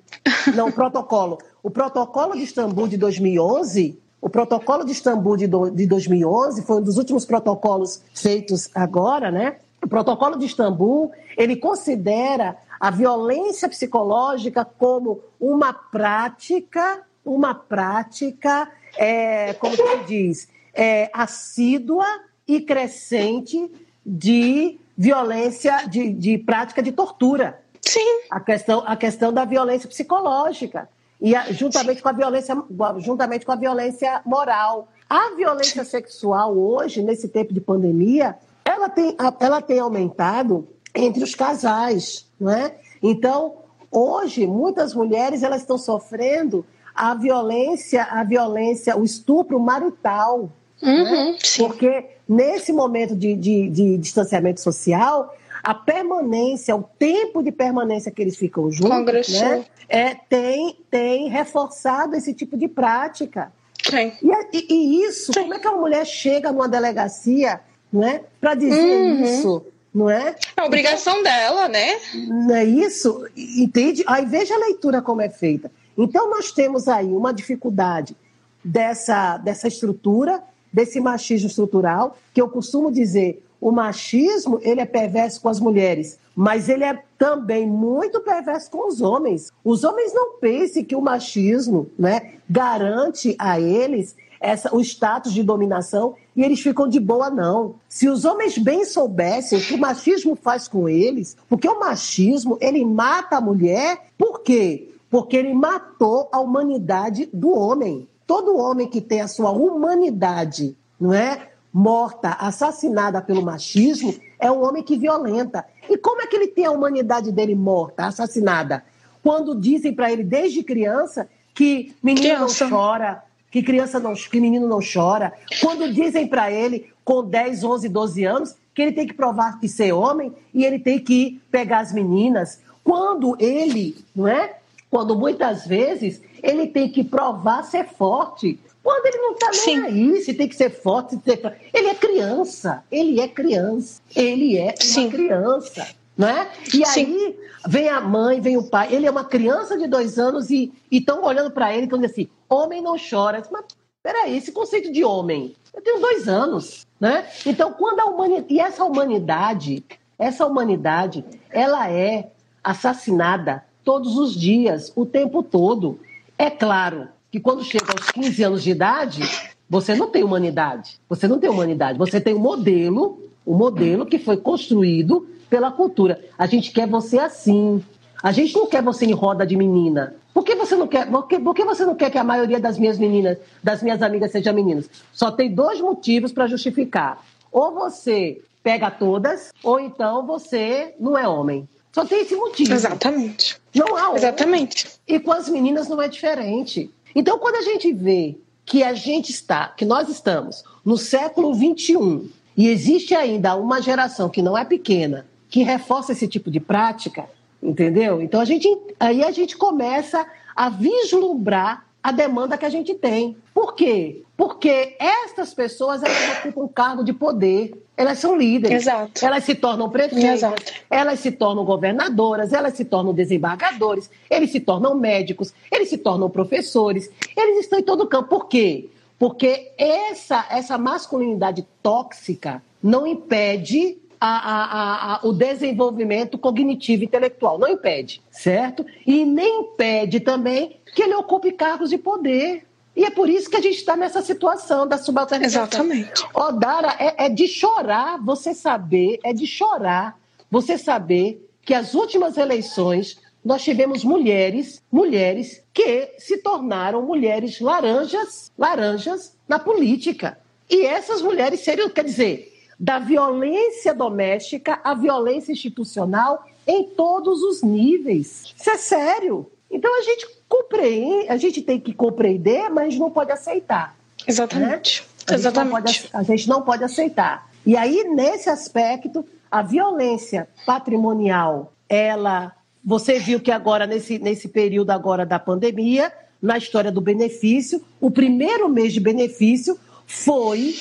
não, o protocolo. O protocolo de Istambul de 2011 o protocolo de Istambul de, do, de 2011 foi um dos últimos protocolos feitos agora, né? O protocolo de Istambul, ele considera a violência psicológica como uma prática, uma prática, é, como se diz, é, assídua e crescente de violência, de, de prática de tortura. Sim. A questão, a questão da violência psicológica e a, juntamente com a violência, juntamente com a violência moral. A violência sexual hoje, nesse tempo de pandemia, ela tem, ela tem aumentado entre os casais, não é? Então, hoje, muitas mulheres elas estão sofrendo a violência, a violência, o estupro marital. Uhum, né? Porque nesse momento de, de, de, distanciamento social, a permanência, o tempo de permanência que eles ficam juntos, né, é, tem, tem reforçado esse tipo de prática. Sim. E, e, isso, Sim. como é que a mulher chega numa delegacia né, para dizer uhum. isso? Não é? É a obrigação então, dela, né? Não é isso? Entende? Aí veja a leitura como é feita. Então, nós temos aí uma dificuldade dessa, dessa estrutura, desse machismo estrutural, que eu costumo dizer, o machismo ele é perverso com as mulheres, mas ele é também muito perverso com os homens. Os homens não pensem que o machismo né, garante a eles essa, o status de dominação e eles ficam de boa, não. Se os homens bem soubessem o que o machismo faz com eles, porque o machismo, ele mata a mulher, por quê? Porque ele matou a humanidade do homem. Todo homem que tem a sua humanidade, não é? Morta, assassinada pelo machismo, é um homem que violenta. E como é que ele tem a humanidade dele morta, assassinada? Quando dizem para ele desde criança que menino criança. não chora, que criança não, que menino não chora, quando dizem para ele com 10, 11, 12 anos que ele tem que provar que ser homem e ele tem que pegar as meninas, quando ele, não é? Quando muitas vezes ele tem que provar ser forte, quando ele não está nem Sim. aí, se tem que ser forte, tem... ele é criança, ele é criança, ele é Sim. uma criança. Né? E Sim. aí vem a mãe, vem o pai, ele é uma criança de dois anos e estão olhando para ele e estão dizendo assim: homem não chora. Mas peraí, esse conceito de homem, eu tenho dois anos. Né? Então, quando a humanidade. E essa humanidade, essa humanidade, ela é assassinada todos os dias, o tempo todo. É claro que quando chega aos 15 anos de idade, você não tem humanidade. Você não tem humanidade. Você tem um modelo, um modelo que foi construído pela cultura. A gente quer você assim. A gente não quer você em roda de menina. Por que você não quer? Por que, por que você não quer que a maioria das minhas meninas, das minhas amigas, sejam meninas? Só tem dois motivos para justificar. Ou você pega todas, ou então você não é homem. Só tem esse motivo. Exatamente. Não há homem. Exatamente. E com as meninas não é diferente. Então, quando a gente vê que a gente está, que nós estamos no século 21 e existe ainda uma geração que não é pequena, que reforça esse tipo de prática, entendeu? Então a gente aí a gente começa a vislumbrar a demanda que a gente tem. Por quê? Porque essas pessoas elas ocupam um cargo de poder, elas são líderes, Exato. elas se tornam prefeitas, Exato. elas se tornam governadoras, elas se tornam desembargadores, eles se tornam médicos, eles se tornam professores, eles estão em todo o campo. Por quê? Porque essa, essa masculinidade tóxica não impede a, a, a, o desenvolvimento cognitivo e intelectual, não impede, certo? E nem impede também que ele ocupe cargos de poder. E é por isso que a gente está nessa situação da subalternização. Exatamente. Odara, é, é de chorar você saber, é de chorar você saber que as últimas eleições nós tivemos mulheres, mulheres que se tornaram mulheres laranjas, laranjas na política. E essas mulheres seriam, quer dizer, da violência doméstica à violência institucional em todos os níveis. Isso é sério. Então a gente compreende, a gente tem que compreender, mas não pode aceitar. Exatamente. Né? A Exatamente. Gente pode, a gente não pode aceitar. E aí, nesse aspecto, a violência patrimonial, ela. Você viu que agora, nesse, nesse período agora da pandemia, na história do benefício, o primeiro mês de benefício foi,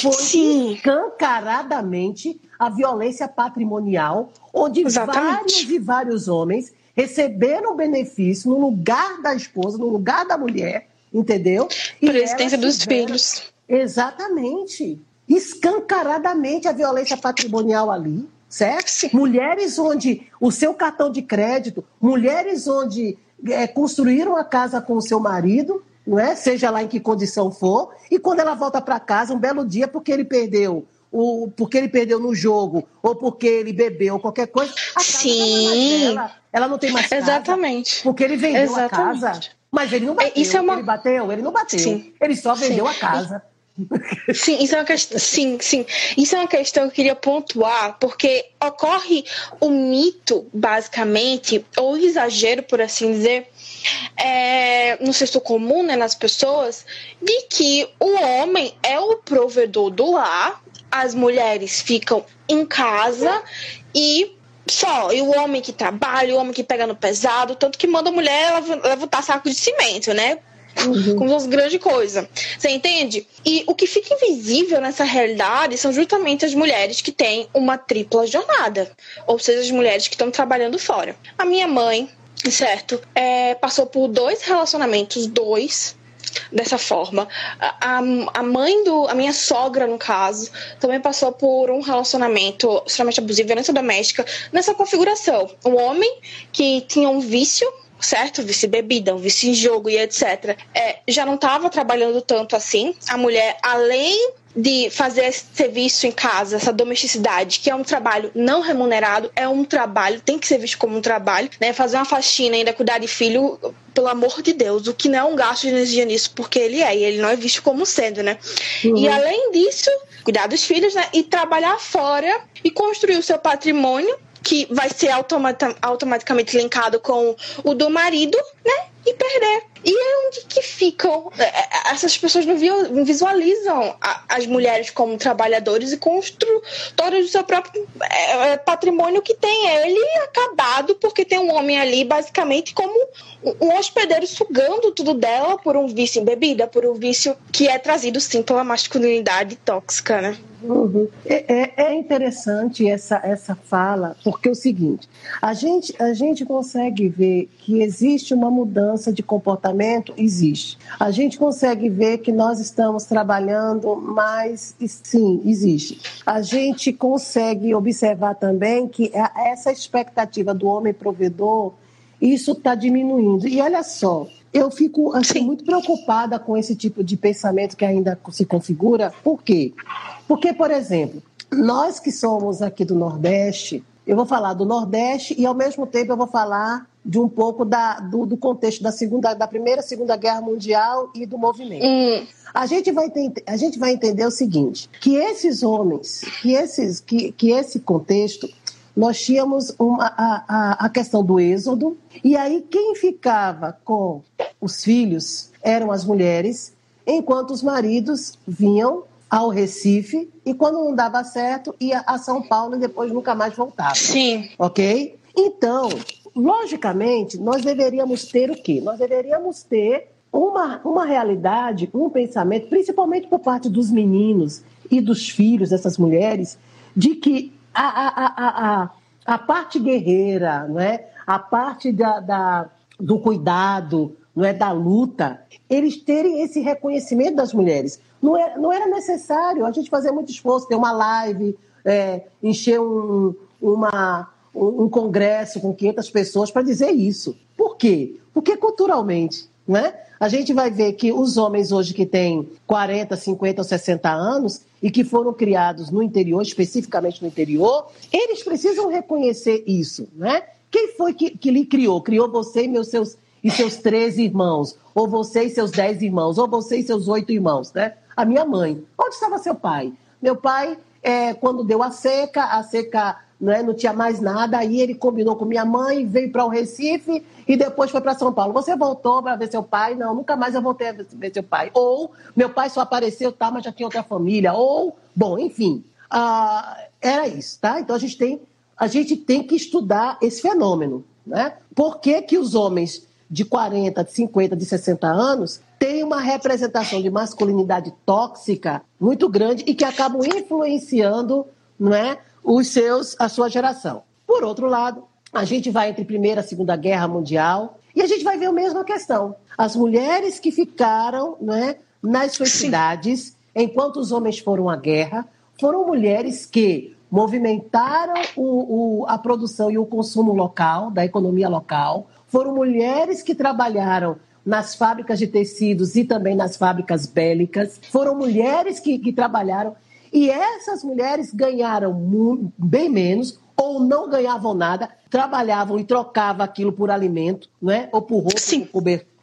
foi escancaradamente a violência patrimonial, onde Exatamente. vários e vários homens receberam benefício no lugar da esposa, no lugar da mulher, entendeu? E Presidência dos tiveram... filhos. Exatamente. Escancaradamente a violência patrimonial ali, certo? Sim. Mulheres onde o seu cartão de crédito, mulheres onde é, construíram a casa com o seu marido, não é? Seja lá em que condição for, e quando ela volta para casa um belo dia porque ele perdeu o, porque ele perdeu no jogo, ou porque ele bebeu, qualquer coisa, casa Sim. Não dela, ela não tem mais casa. Exatamente. Porque ele vendeu Exatamente. a casa. Mas ele não bateu. Isso é uma... Ele bateu? Ele não bateu. Sim. Ele só vendeu Sim. a casa. Sim, isso é uma questão. Sim, sim. Isso é uma questão que eu queria pontuar, porque ocorre o mito, basicamente, ou exagero, por assim dizer, é, no senso comum, né, nas pessoas, de que o homem é o provedor do lar, as mulheres ficam em casa e só. E o homem que trabalha, o homem que pega no pesado, tanto que manda a mulher levantar saco de cimento, né? Uhum. como uma grande coisa. Você entende? E o que fica invisível nessa realidade são justamente as mulheres que têm uma tripla jornada, ou seja, as mulheres que estão trabalhando fora. A minha mãe, certo, é, passou por dois relacionamentos, dois dessa forma. A, a mãe do. A minha sogra, no caso, também passou por um relacionamento extremamente abusivo, violência doméstica, nessa configuração. Um homem que tinha um vício certo? Vice bebida, um vício em jogo e etc. É, já não estava trabalhando tanto assim. A mulher, além de fazer esse serviço em casa, essa domesticidade, que é um trabalho não remunerado, é um trabalho, tem que ser visto como um trabalho, né? Fazer uma faxina, ainda cuidar de filho, pelo amor de Deus, o que não é um gasto de energia nisso, porque ele é, e ele não é visto como sendo, né? Uhum. E além disso, cuidar dos filhos, né? E trabalhar fora e construir o seu patrimônio que vai ser automata automaticamente linkado com o do marido, né? E perder. E é onde que ficam? Essas pessoas não visualizam as mulheres como trabalhadores e construtoras do seu próprio patrimônio que tem ele acabado porque tem um homem ali basicamente como um hospedeiro sugando tudo dela por um vício em bebida, por um vício que é trazido sim pela masculinidade tóxica, né? Uhum. É, é, interessante essa, essa fala, porque é o seguinte: a gente, a gente consegue ver que existe uma mudança de comportamento, existe. A gente consegue ver que nós estamos trabalhando mais, sim, existe. A gente consegue observar também que essa expectativa do homem provedor, isso está diminuindo. E olha só, eu fico assim, muito preocupada com esse tipo de pensamento que ainda se configura. Por quê? Porque, por exemplo, nós que somos aqui do Nordeste, eu vou falar do Nordeste e, ao mesmo tempo, eu vou falar de um pouco da, do, do, contexto da, segunda, da Primeira e Segunda Guerra Mundial e do movimento. A, gente vai ter, a gente vai entender o seguinte, que esses homens, que, esses, que, que esse contexto nós tínhamos uma, a, a, a, questão do êxodo, e aí quem ficava com os filhos eram as mulheres, enquanto os maridos vinham ao Recife e quando não dava certo ia a São Paulo e depois nunca mais voltava. Sim. Ok? Então, logicamente, nós deveríamos ter o quê? Nós deveríamos ter uma, uma realidade, um pensamento, principalmente por parte dos meninos e dos filhos dessas mulheres, de que a, a, a, a, a parte guerreira, não é? a parte da, da, do cuidado, não é da luta, eles terem esse reconhecimento das mulheres. Não era, não era necessário a gente fazer muito esforço, ter uma live, é, encher um, uma, um, congresso com 500 pessoas para dizer isso. Por quê? Porque culturalmente, né? A gente vai ver que os homens hoje que têm 40, 50 ou 60 anos e que foram criados no interior, especificamente no interior, eles precisam reconhecer isso, né? Quem foi que, que lhe criou? Criou você e meus seus e seus 13 irmãos, ou você e seus 10 irmãos, ou você e seus oito irmãos, né? A minha mãe. Onde estava seu pai? Meu pai, é, quando deu a seca, a seca né, não tinha mais nada, aí ele combinou com minha mãe, veio para o Recife e depois foi para São Paulo. Você voltou para ver seu pai? Não, nunca mais eu voltei a ver seu pai. Ou meu pai só apareceu, tá, mas já tinha outra família. Ou, bom, enfim, ah, era isso, tá? Então a gente tem, a gente tem que estudar esse fenômeno, né? Por que, que os homens de 40, de 50, de 60 anos têm uma representação de masculinidade tóxica muito grande e que acabam influenciando não é, os seus, a sua geração. Por outro lado, a gente vai entre Primeira e Segunda Guerra Mundial e a gente vai ver a mesma questão. As mulheres que ficaram é, nas suas Sim. cidades enquanto os homens foram à guerra foram mulheres que movimentaram o, o, a produção e o consumo local, da economia local, foram mulheres que trabalharam nas fábricas de tecidos e também nas fábricas bélicas, foram mulheres que, que trabalharam e essas mulheres ganharam bem menos ou não ganhavam nada, trabalhavam e trocavam aquilo por alimento, né? ou por roupa,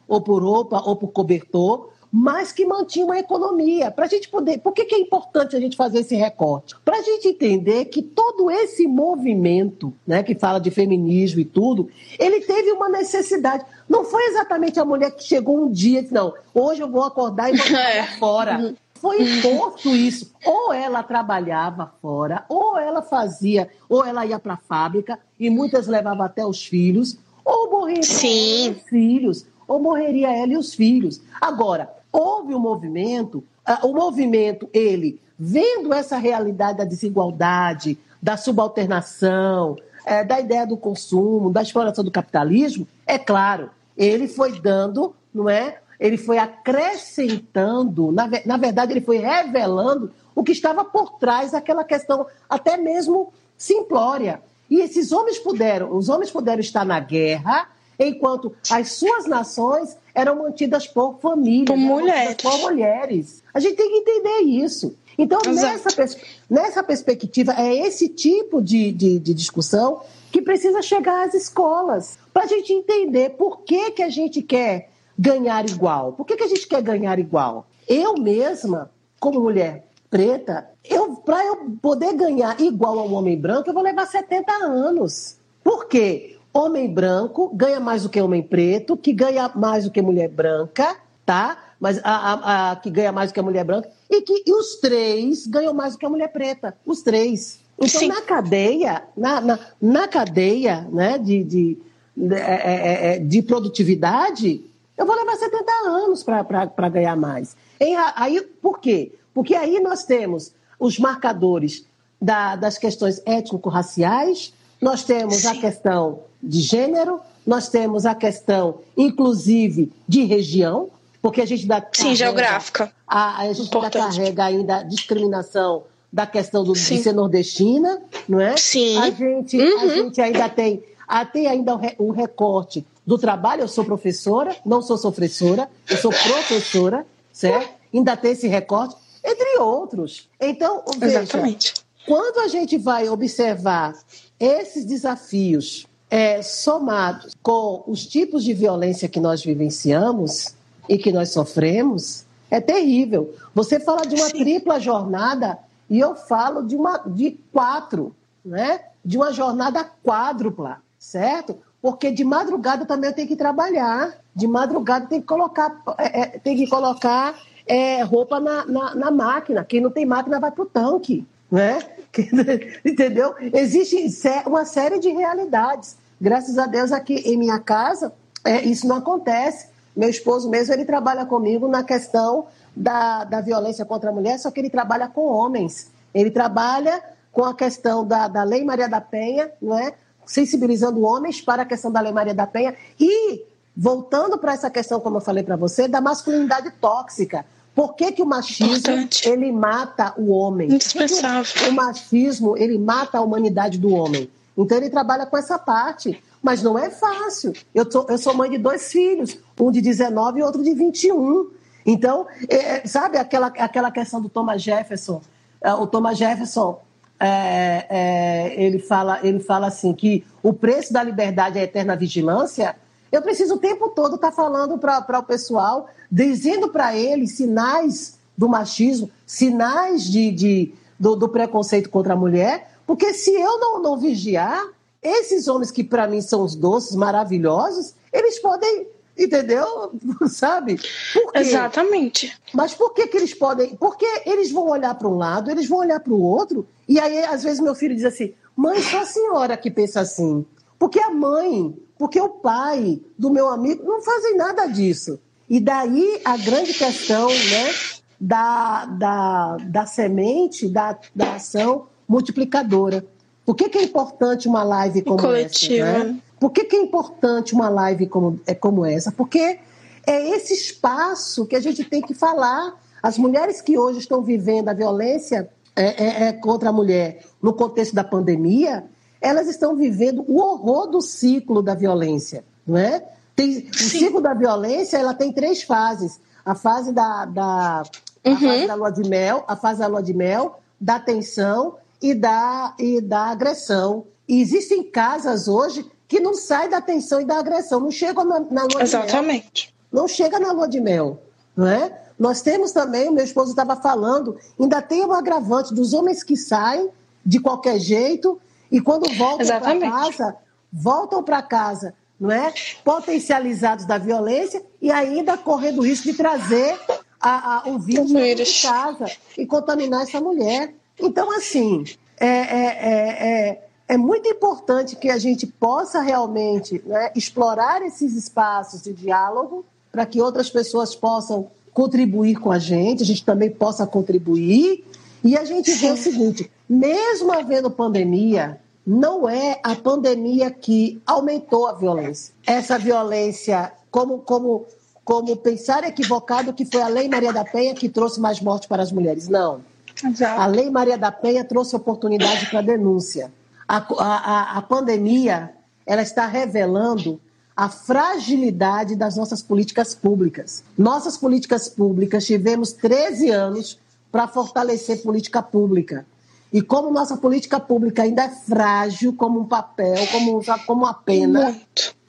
ou por roupa, ou por cobertor, mas que mantinham a economia. Para a gente poder. Por que, que é importante a gente fazer esse recorte? Para a gente entender que todo esse movimento, né, que fala de feminismo e tudo, ele teve uma necessidade. Não foi exatamente a mulher que chegou um dia e disse, não, hoje eu vou acordar e vou <laughs> trabalhar é. fora. Foi imposto isso. Ou ela trabalhava fora, ou ela fazia, ou ela ia para a fábrica, e muitas levavam até os filhos, ou morria Sim. os filhos, ou morreria ela e os filhos. Agora, houve um movimento, uh, o movimento, ele, vendo essa realidade da desigualdade, da subalternação, é, da ideia do consumo, da exploração do capitalismo, é claro, ele foi dando, não é? Ele foi acrescentando, na, na verdade, ele foi revelando o que estava por trás daquela questão, até mesmo simplória. E esses homens puderam, os homens puderam estar na guerra, enquanto as suas nações eram mantidas por famílias, por mulheres. por mulheres. A gente tem que entender isso. Então, nessa, pers nessa perspectiva, é esse tipo de, de, de discussão que precisa chegar às escolas, para a gente entender por que, que a gente quer ganhar igual. Por que, que a gente quer ganhar igual? Eu mesma, como mulher preta, eu para eu poder ganhar igual ao homem branco, eu vou levar 70 anos. Por quê? Homem branco ganha mais do que homem preto, que ganha mais do que mulher branca, tá? Mas a, a, a que ganha mais do que a mulher branca, e que e os três ganham mais do que a mulher preta. Os três. Então, Sim. na cadeia, na, na, na, cadeia né, de, de, de, é, é, é, de produtividade, eu vou levar 70 anos para ganhar mais. Em, aí, por quê? Porque aí nós temos os marcadores da, das questões étnico-raciais, nós temos Sim. a questão de gênero, nós temos a questão, inclusive, de região, porque a gente dá. Sim, geográfica. A, a gente ainda carrega ainda a discriminação da questão do, de ser nordestina, não é? Sim. A gente, uhum. a gente ainda tem, tem ainda um recorte do trabalho, eu sou professora, não sou sofressora, eu sou professora, certo? Ainda tem esse recorte, entre outros. Então, veja, Exatamente. quando a gente vai observar esses desafios é, somados com os tipos de violência que nós vivenciamos e que nós sofremos, é terrível. Você fala de uma Sim. tripla jornada e eu falo de uma de quatro, né? De uma jornada quádrupla, certo? porque de madrugada também eu tenho que trabalhar. De madrugada tem que colocar, é, é, tem que colocar é, roupa na, na, na, máquina. Quem não tem máquina vai para o tanque. Né? <laughs> Entendeu? Existe uma série de realidades. Graças a Deus, aqui em minha casa, é, isso não acontece. Meu esposo mesmo, ele trabalha comigo na questão da, da violência contra a mulher, só que ele trabalha com homens. Ele trabalha com a questão da, da Lei Maria da Penha, não é? sensibilizando homens para a questão da Lei Maria da Penha e voltando para essa questão, como eu falei para você, da masculinidade tóxica. Por que, que o machismo Importante. ele mata o homem? Indispensável. O, machismo ele mata a humanidade do homem. Então ele trabalha com essa parte. Mas não é fácil. Eu, tô, eu sou mãe de dois filhos, um de 19 e outro de 21. Então, é, sabe aquela, aquela questão do Thomas Jefferson? É, o Thomas Jefferson, é, é, ele, fala, ele fala assim que o preço da liberdade é a eterna vigilância. Eu preciso o tempo todo estar tá falando para o pessoal, dizendo para eles sinais do machismo, sinais de, de do, do, preconceito contra a mulher, porque se eu não, não vigiar, esses homens que para mim são os doces, maravilhosos, eles podem Entendeu? <laughs> Sabe? Exatamente. Mas por que, que eles podem. Porque eles vão olhar para um lado, eles vão olhar para o outro, e aí, às vezes, meu filho diz assim: mãe, só a senhora que pensa assim. Porque a mãe, porque o pai do meu amigo não fazem nada disso. E daí a grande questão né, da, da, da semente, da, da ação multiplicadora. Por que, que é importante uma live como Coletiva. essa? Né? Por que, que é importante uma live como, é, como essa? Porque é esse espaço que a gente tem que falar. As mulheres que hoje estão vivendo a violência é, é, é, contra a mulher no contexto da pandemia, elas estão vivendo o horror do ciclo da violência, não é? Tem, o ciclo da violência ela tem três fases: a fase da, da, uhum. a fase da lua de mel, a fase da lua de mel, da tensão e da, e da agressão. E existem casas hoje que não sai da tensão e da agressão, não chega na, na lua Exatamente. de mel. Não chega na lua de mel, não é? Nós temos também, o meu esposo estava falando, ainda tem o agravante dos homens que saem de qualquer jeito e quando voltam para casa, voltam para casa, não é? Potencializados da violência e ainda correndo o risco de trazer a, a, o vírus para casa e contaminar essa mulher. Então, assim, é, é, é, é é muito importante que a gente possa realmente né, explorar esses espaços de diálogo para que outras pessoas possam contribuir com a gente, a gente também possa contribuir. E a gente vê o seguinte: mesmo havendo pandemia, não é a pandemia que aumentou a violência. Essa violência, como, como, como pensar equivocado que foi a Lei Maria da Penha que trouxe mais mortes para as mulheres. Não. Exato. A Lei Maria da Penha trouxe oportunidade para denúncia. A, a, a pandemia ela está revelando a fragilidade das nossas políticas públicas. Nossas políticas públicas tivemos 13 anos para fortalecer política pública. E como nossa política pública ainda é frágil, como um papel, como, como uma pena,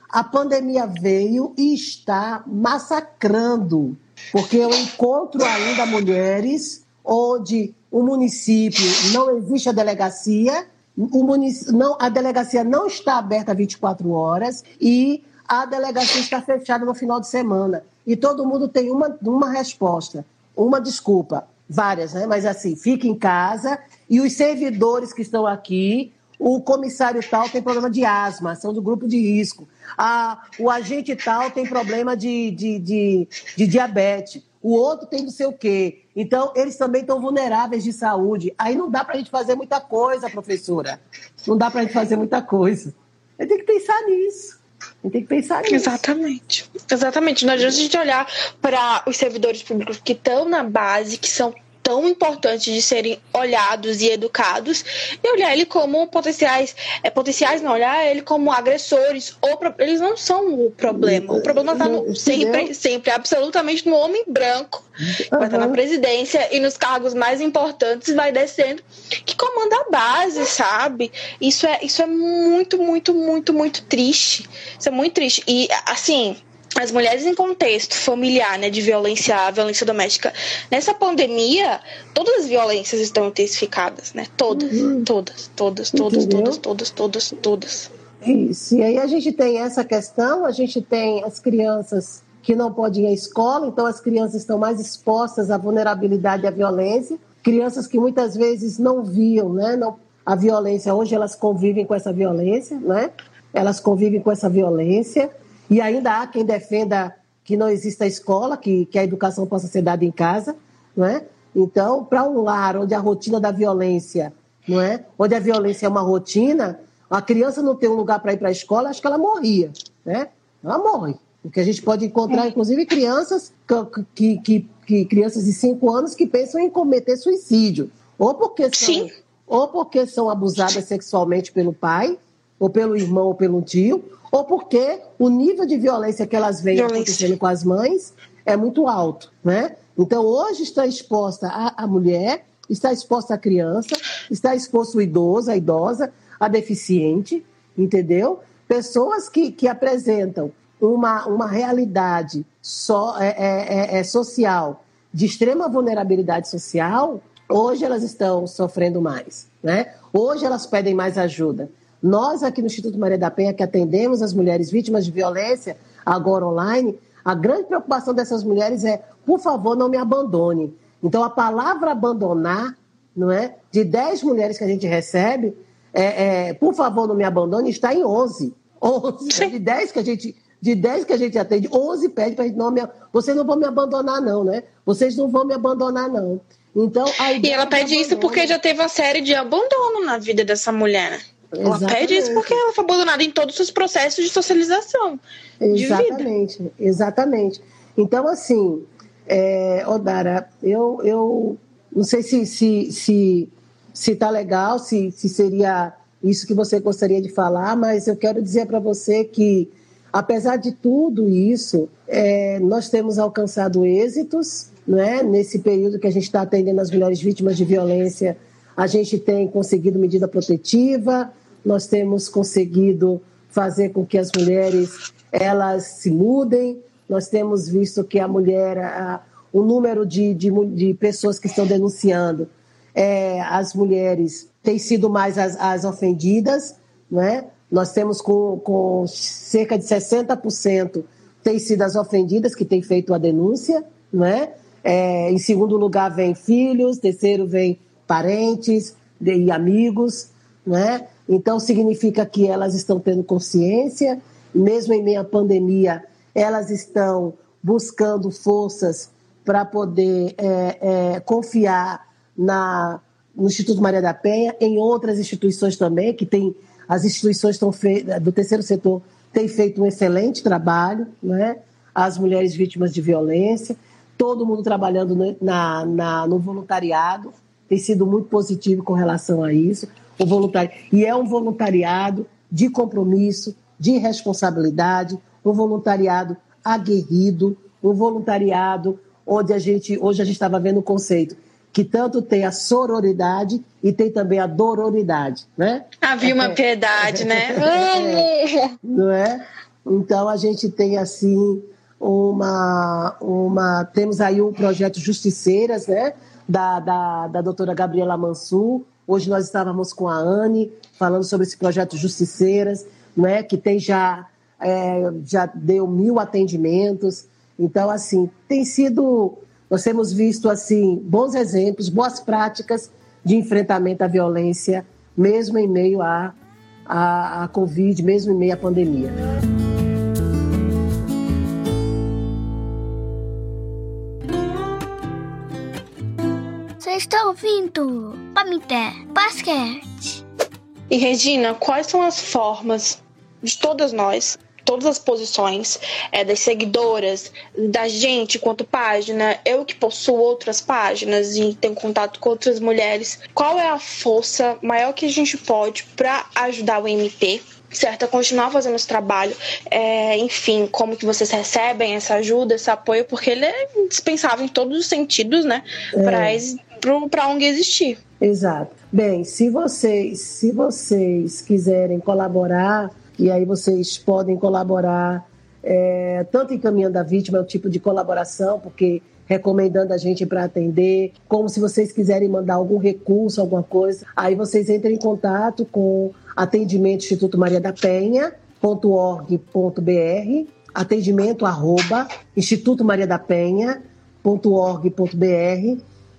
a pandemia veio e está massacrando. Porque eu encontro ainda mulheres onde o município não existe a delegacia o munic... não, a delegacia não está aberta 24 horas e a delegacia está fechada no final de semana. E todo mundo tem uma, uma resposta, uma desculpa, várias, né? Mas assim, fique em casa e os servidores que estão aqui, o comissário tal tem problema de asma, são do grupo de risco. A, o agente tal tem problema de, de, de, de diabetes o outro tem não sei o quê. Então, eles também estão vulneráveis de saúde. Aí não dá para a gente fazer muita coisa, professora. Não dá para a gente fazer muita coisa. Tem que pensar nisso. Tem que pensar nisso. Exatamente. Exatamente. Não adianta a gente olhar para os servidores públicos que estão na base, que são tão importantes de serem olhados e educados e olhar ele como potenciais é, potenciais não olhar ele como agressores. Ou eles não são o problema. O problema está sempre sempre absolutamente no homem branco. Que vai estar na presidência e nos cargos mais importantes vai descendo que comanda a base sabe? Isso é isso é muito muito muito muito triste. Isso é muito triste. E assim as mulheres em contexto familiar, né, de violência, violência doméstica, nessa pandemia, todas as violências estão intensificadas, né? Todas, uhum. todas, todas, todas, todas, todas, todas, todas. Isso. E aí a gente tem essa questão, a gente tem as crianças que não podem ir à escola, então as crianças estão mais expostas à vulnerabilidade e à violência. Crianças que muitas vezes não viam, né, não, a violência, hoje elas convivem com essa violência, né? Elas convivem com essa violência. E ainda há quem defenda que não exista escola, que, que a educação possa ser dada em casa, não é? Então, para um lar onde a rotina da violência, não é? Onde a violência é uma rotina, a criança não tem um lugar para ir para a escola, acho que ela morria, né? Ela morre. Porque a gente pode encontrar, é. inclusive, crianças que, que, que, crianças de 5 anos que pensam em cometer suicídio. Ou porque são, Sim. ou porque são abusadas sexualmente pelo pai, ou pelo irmão, ou pelo tio, ou porque o nível de violência que elas veem violência. acontecendo com as mães é muito alto, né? Então, hoje está exposta a, a mulher, está exposta a criança, está exposto o idoso, a idosa, a deficiente, entendeu? Pessoas que, que apresentam uma, uma realidade so, é, é, é, é social de extrema vulnerabilidade social, hoje elas estão sofrendo mais, né? Hoje elas pedem mais ajuda. Nós aqui no Instituto Maria da Penha, que atendemos as mulheres vítimas de violência, agora online, a grande preocupação dessas mulheres é, por favor, não me abandone. Então, a palavra abandonar, não é? De 10 mulheres que a gente recebe, é, é, por favor, não me abandone, está em 11. 11 de 10 que a gente de 10 que a gente atende, 11 pede para a gente não me, vocês não vão me abandonar não, né? Vocês não vão me abandonar não. Então, e ela pede isso porque já teve uma série de abandono na vida dessa mulher. Ela Exatamente. pede isso porque ela foi abandonada em todos os processos de socialização. Exatamente, exatamente. Então, assim, é, Odara, eu, eu não sei se se, se, se tá legal, se, se seria isso que você gostaria de falar, mas eu quero dizer para você que, apesar de tudo isso, é, nós temos alcançado êxitos, né? Nesse período que a gente está atendendo as mulheres vítimas de violência, a gente tem conseguido medida protetiva, nós temos conseguido fazer com que as mulheres elas se mudem. Nós temos visto que a mulher, a, o número de, de, de, pessoas que estão denunciando, é, as mulheres têm sido mais as, as ofendidas, né? Nós temos com, com cerca de 60% têm sido as ofendidas que têm feito a denúncia, né? É, em segundo lugar vem filhos, terceiro vem parentes e amigos, né? Então, significa que elas estão tendo consciência, mesmo em meio à pandemia, elas estão buscando forças para poder é, é, confiar na, no Instituto Maria da Penha, em outras instituições também, que tem as instituições do terceiro setor têm feito um excelente trabalho, né? as mulheres vítimas de violência, todo mundo trabalhando no, na, na, no voluntariado, tem sido muito positivo com relação a isso o voluntari... E é um voluntariado de compromisso, de responsabilidade, um voluntariado aguerrido, um voluntariado onde a gente, hoje a gente estava vendo o conceito, que tanto tem a sororidade e tem também a dororidade, né? Havia uma piedade, né? É, <laughs> não é? Então a gente tem assim uma, uma temos aí o projeto Justiceiras, né? Da, da, da doutora Gabriela Mansur, Hoje nós estávamos com a Anne falando sobre esse projeto Justiceiras, né, que tem já, é, já deu mil atendimentos. Então, assim, tem sido. Nós temos visto assim bons exemplos, boas práticas de enfrentamento à violência, mesmo em meio à, à, à Covid, mesmo em meio à pandemia. Está ouvindo Pamité Basquete. E Regina, quais são as formas de todas nós, todas as posições, é, das seguidoras, da gente quanto página, eu que possuo outras páginas e tenho contato com outras mulheres, qual é a força maior que a gente pode para ajudar o MT certo? A continuar fazendo esse trabalho. É, enfim, como que vocês recebem essa ajuda, esse apoio, porque ele é indispensável em todos os sentidos, né? É. Para para a ONG existir. Exato. Bem, se vocês, se vocês quiserem colaborar, e aí vocês podem colaborar é, tanto encaminhando a vítima, é o tipo de colaboração, porque recomendando a gente para atender, como se vocês quiserem mandar algum recurso, alguma coisa, aí vocês entrem em contato com atendimento Instituto Maria da Penha, .org.br, atendimento arroba instituto Maria da Penha.org.br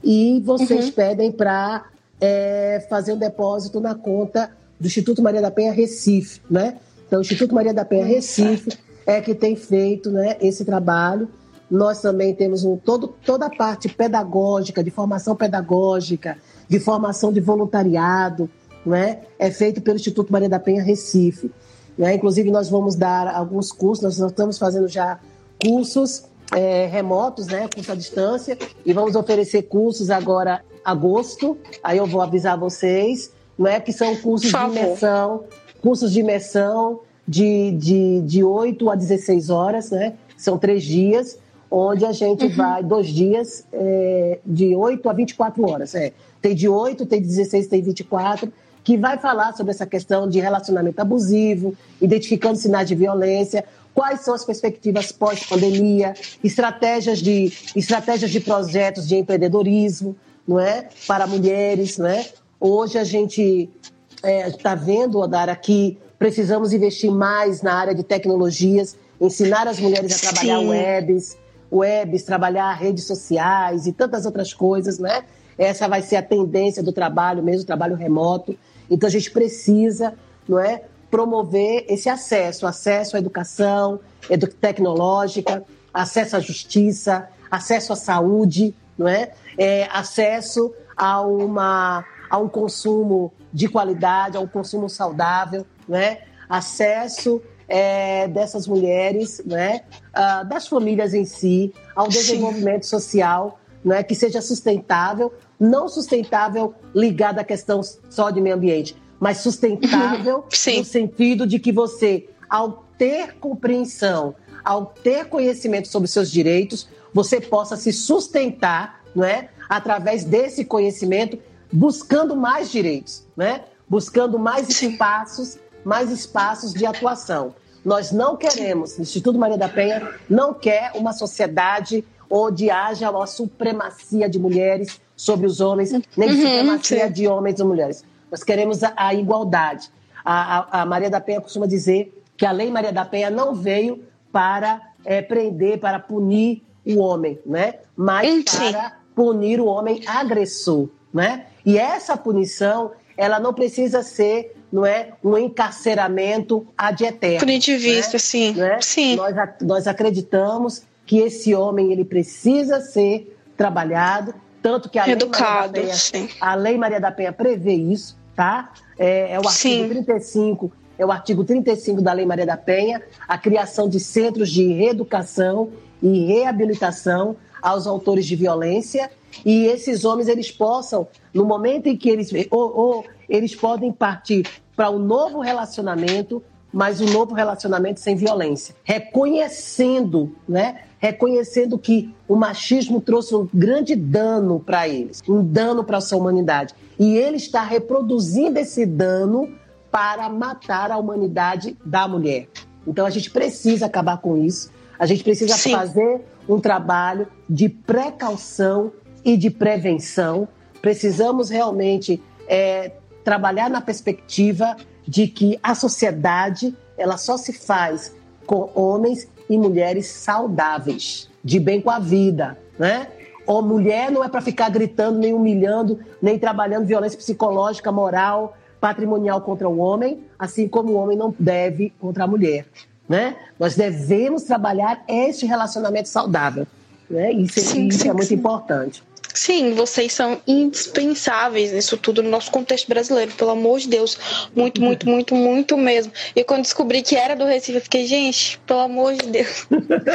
e vocês uhum. pedem para é, fazer um depósito na conta do Instituto Maria da Penha Recife, né? Então, o Instituto Maria da Penha Recife é que tem feito né, esse trabalho. Nós também temos um, todo, toda a parte pedagógica, de formação pedagógica, de formação de voluntariado, né? é feito pelo Instituto Maria da Penha Recife. Né? Inclusive, nós vamos dar alguns cursos, nós estamos fazendo já cursos é, remotos, né, curso à distância, e vamos oferecer cursos agora agosto. Aí eu vou avisar vocês, não é que são cursos de imersão, cursos de imersão de, de, de 8 a 16 horas, né? São três dias, onde a gente uhum. vai, dois dias, é, de 8 a 24 horas. É. Tem de 8, tem de 16, tem 24, que vai falar sobre essa questão de relacionamento abusivo, identificando sinais de violência, quais são as perspectivas pós-pandemia, estratégias de, estratégias de projetos de empreendedorismo, não é? Para mulheres, não é? Hoje a gente está é, tá vendo, Odara, que precisamos investir mais na área de tecnologias, ensinar as mulheres a trabalhar Sim. webs, webs, trabalhar redes sociais e tantas outras coisas, né? Essa vai ser a tendência do trabalho, mesmo trabalho remoto. Então a gente precisa, não é, promover esse acesso, acesso à educação edu tecnológica, acesso à justiça, acesso à saúde, não é? é acesso a uma a um consumo de qualidade, a um consumo saudável, né? acesso é, dessas mulheres, né? Uh, das famílias em si, ao desenvolvimento Sim. social né? que seja sustentável, não sustentável ligado à questão só de meio ambiente, mas sustentável Sim. no sentido de que você, ao ter compreensão, ao ter conhecimento sobre seus direitos, você possa se sustentar, não é? Através desse conhecimento buscando mais direitos, né? buscando mais espaços, mais espaços de atuação. Nós não queremos, o Instituto Maria da Penha não quer uma sociedade onde haja uma supremacia de mulheres sobre os homens, nem uhum, supremacia sim. de homens e mulheres. Nós queremos a, a igualdade. A, a, a, Maria da Penha costuma dizer que a Lei Maria da Penha não veio para é, prender, para punir o homem, né? mas para punir o homem agressor né? E essa punição, ela não precisa ser, não é, um encarceramento ad eterno. Punitivista, né? sim. Né? sim. Nós, nós acreditamos que esse homem ele precisa ser trabalhado, tanto que a Educado, Lei Maria da Penha, a Lei Maria da Penha prevê isso, tá? É, é o artigo sim. 35 é o artigo 35 da Lei Maria da Penha, a criação de centros de reeducação e reabilitação aos autores de violência e esses homens eles possam, no momento em que eles ou, ou eles podem partir para um novo relacionamento, mas um novo relacionamento sem violência, reconhecendo, né? Reconhecendo que o machismo trouxe um grande dano para eles, um dano para a sua humanidade, e ele está reproduzindo esse dano para matar a humanidade da mulher. Então a gente precisa acabar com isso. A gente precisa Sim. fazer um trabalho de precaução e de prevenção. Precisamos realmente é, trabalhar na perspectiva de que a sociedade ela só se faz com homens e mulheres saudáveis, de bem com a vida, né? Ou mulher não é para ficar gritando, nem humilhando, nem trabalhando violência psicológica, moral, patrimonial contra o homem, assim como o homem não deve contra a mulher, né? Nós devemos trabalhar este relacionamento saudável, né? Isso, sim, isso é sim, é muito sim. importante. Sim, vocês são indispensáveis nisso tudo no nosso contexto brasileiro, pelo amor de Deus. Muito, muito, muito, muito mesmo. E quando descobri que era do Recife, eu fiquei, gente, pelo amor de Deus.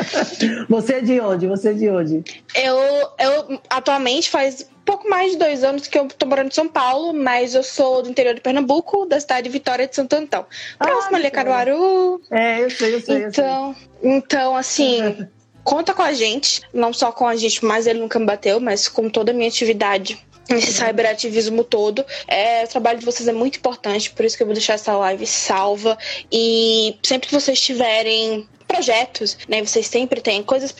<laughs> Você é de onde? Você é de onde? Eu, eu atualmente faz pouco mais de dois anos que eu tô morando em São Paulo, mas eu sou do interior de Pernambuco, da cidade de Vitória de Santo Antão. Próximo ah, ali a Caruaru. É, eu sei, eu sei. Então, eu sei. então assim. <laughs> conta com a gente, não só com a gente, mas ele nunca me bateu, mas com toda a minha atividade <laughs> esse cyberativismo todo. É, o trabalho de vocês é muito importante, por isso que eu vou deixar essa live salva. E sempre que vocês tiverem projetos, né? Vocês sempre têm coisas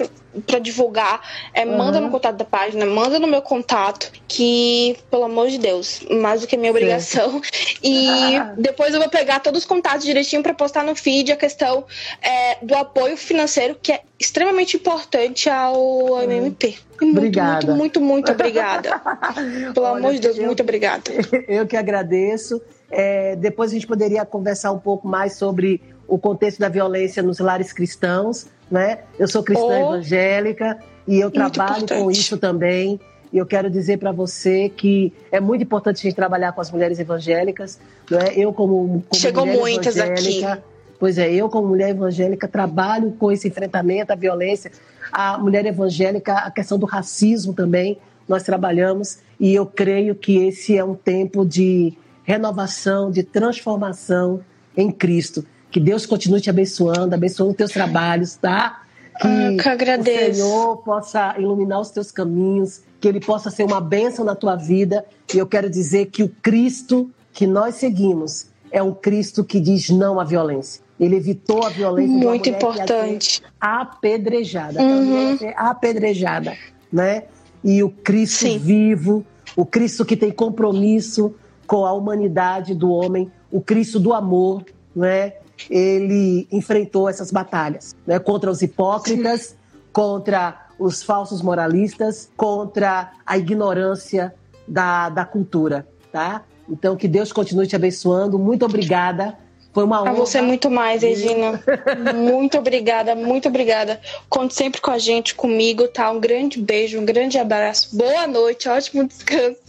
para divulgar. É, uhum. Manda no contato da página, manda no meu contato, que, pelo amor de Deus, mais do que minha obrigação. E ah. <laughs> depois eu vou pegar todos os contatos direitinho para postar no feed a questão é, do apoio financeiro, que é extremamente importante ao MMP. Muito, obrigada. muito, muito, muito obrigada. <laughs> Pelo Olha, amor de Deus, eu, muito obrigada. <laughs> Eu que agradeço. É, depois a gente poderia conversar um pouco mais sobre o contexto da violência nos lares cristãos, né? Eu sou cristã oh, evangélica e eu trabalho importante. com isso também. E eu quero dizer para você que é muito importante a gente trabalhar com as mulheres evangélicas, né? Eu como, como Chegou mulher muitas evangélica, aqui. Pois é, eu, como mulher evangélica, trabalho com esse enfrentamento à violência. A mulher evangélica, a questão do racismo também, nós trabalhamos. E eu creio que esse é um tempo de renovação, de transformação em Cristo. Que Deus continue te abençoando, abençoando os teus trabalhos, tá? Que, ah, que o Senhor possa iluminar os teus caminhos, que Ele possa ser uma bênção na tua vida. E eu quero dizer que o Cristo que nós seguimos é um Cristo que diz não à violência. Ele evitou a violência. Muito importante. apedrejada. Uhum. apedrejada, né? E o Cristo Sim. vivo, o Cristo que tem compromisso com a humanidade do homem, o Cristo do amor, né? Ele enfrentou essas batalhas, né? Contra os hipócritas, Sim. contra os falsos moralistas, contra a ignorância da, da cultura, tá? Então que Deus continue te abençoando. Muito obrigada foi uma honra. A você muito mais, Regina. <laughs> muito obrigada, muito obrigada. Conte sempre com a gente, comigo, tá? Um grande beijo, um grande abraço. Boa noite, ótimo descanso.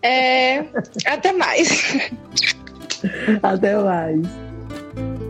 É... Até mais. Até mais.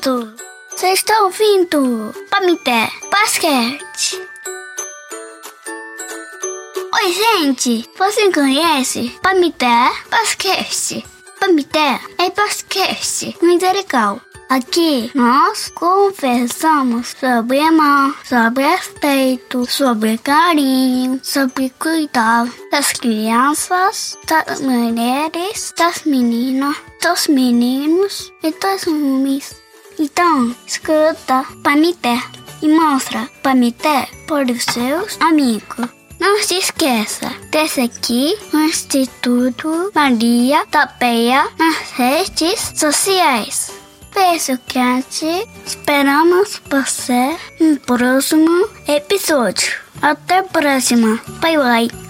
Bem-vindo! Você está ouvindo Pamité Basquete. Oi, gente! Você conhece Pamité Basquete? Pamité é basquete muito legal. Aqui nós conversamos sobre amor, sobre respeito, sobre carinho, sobre cuidar das crianças, das mulheres, das meninas, dos meninos e dos homens. Então, escuta Pamité e mostra Pamité para os seus amigos. Não se esqueça de seguir o Instituto Maria da Penha nas redes sociais. Beijo quente. Esperamos você no próximo episódio. Até a próxima. Bye bye.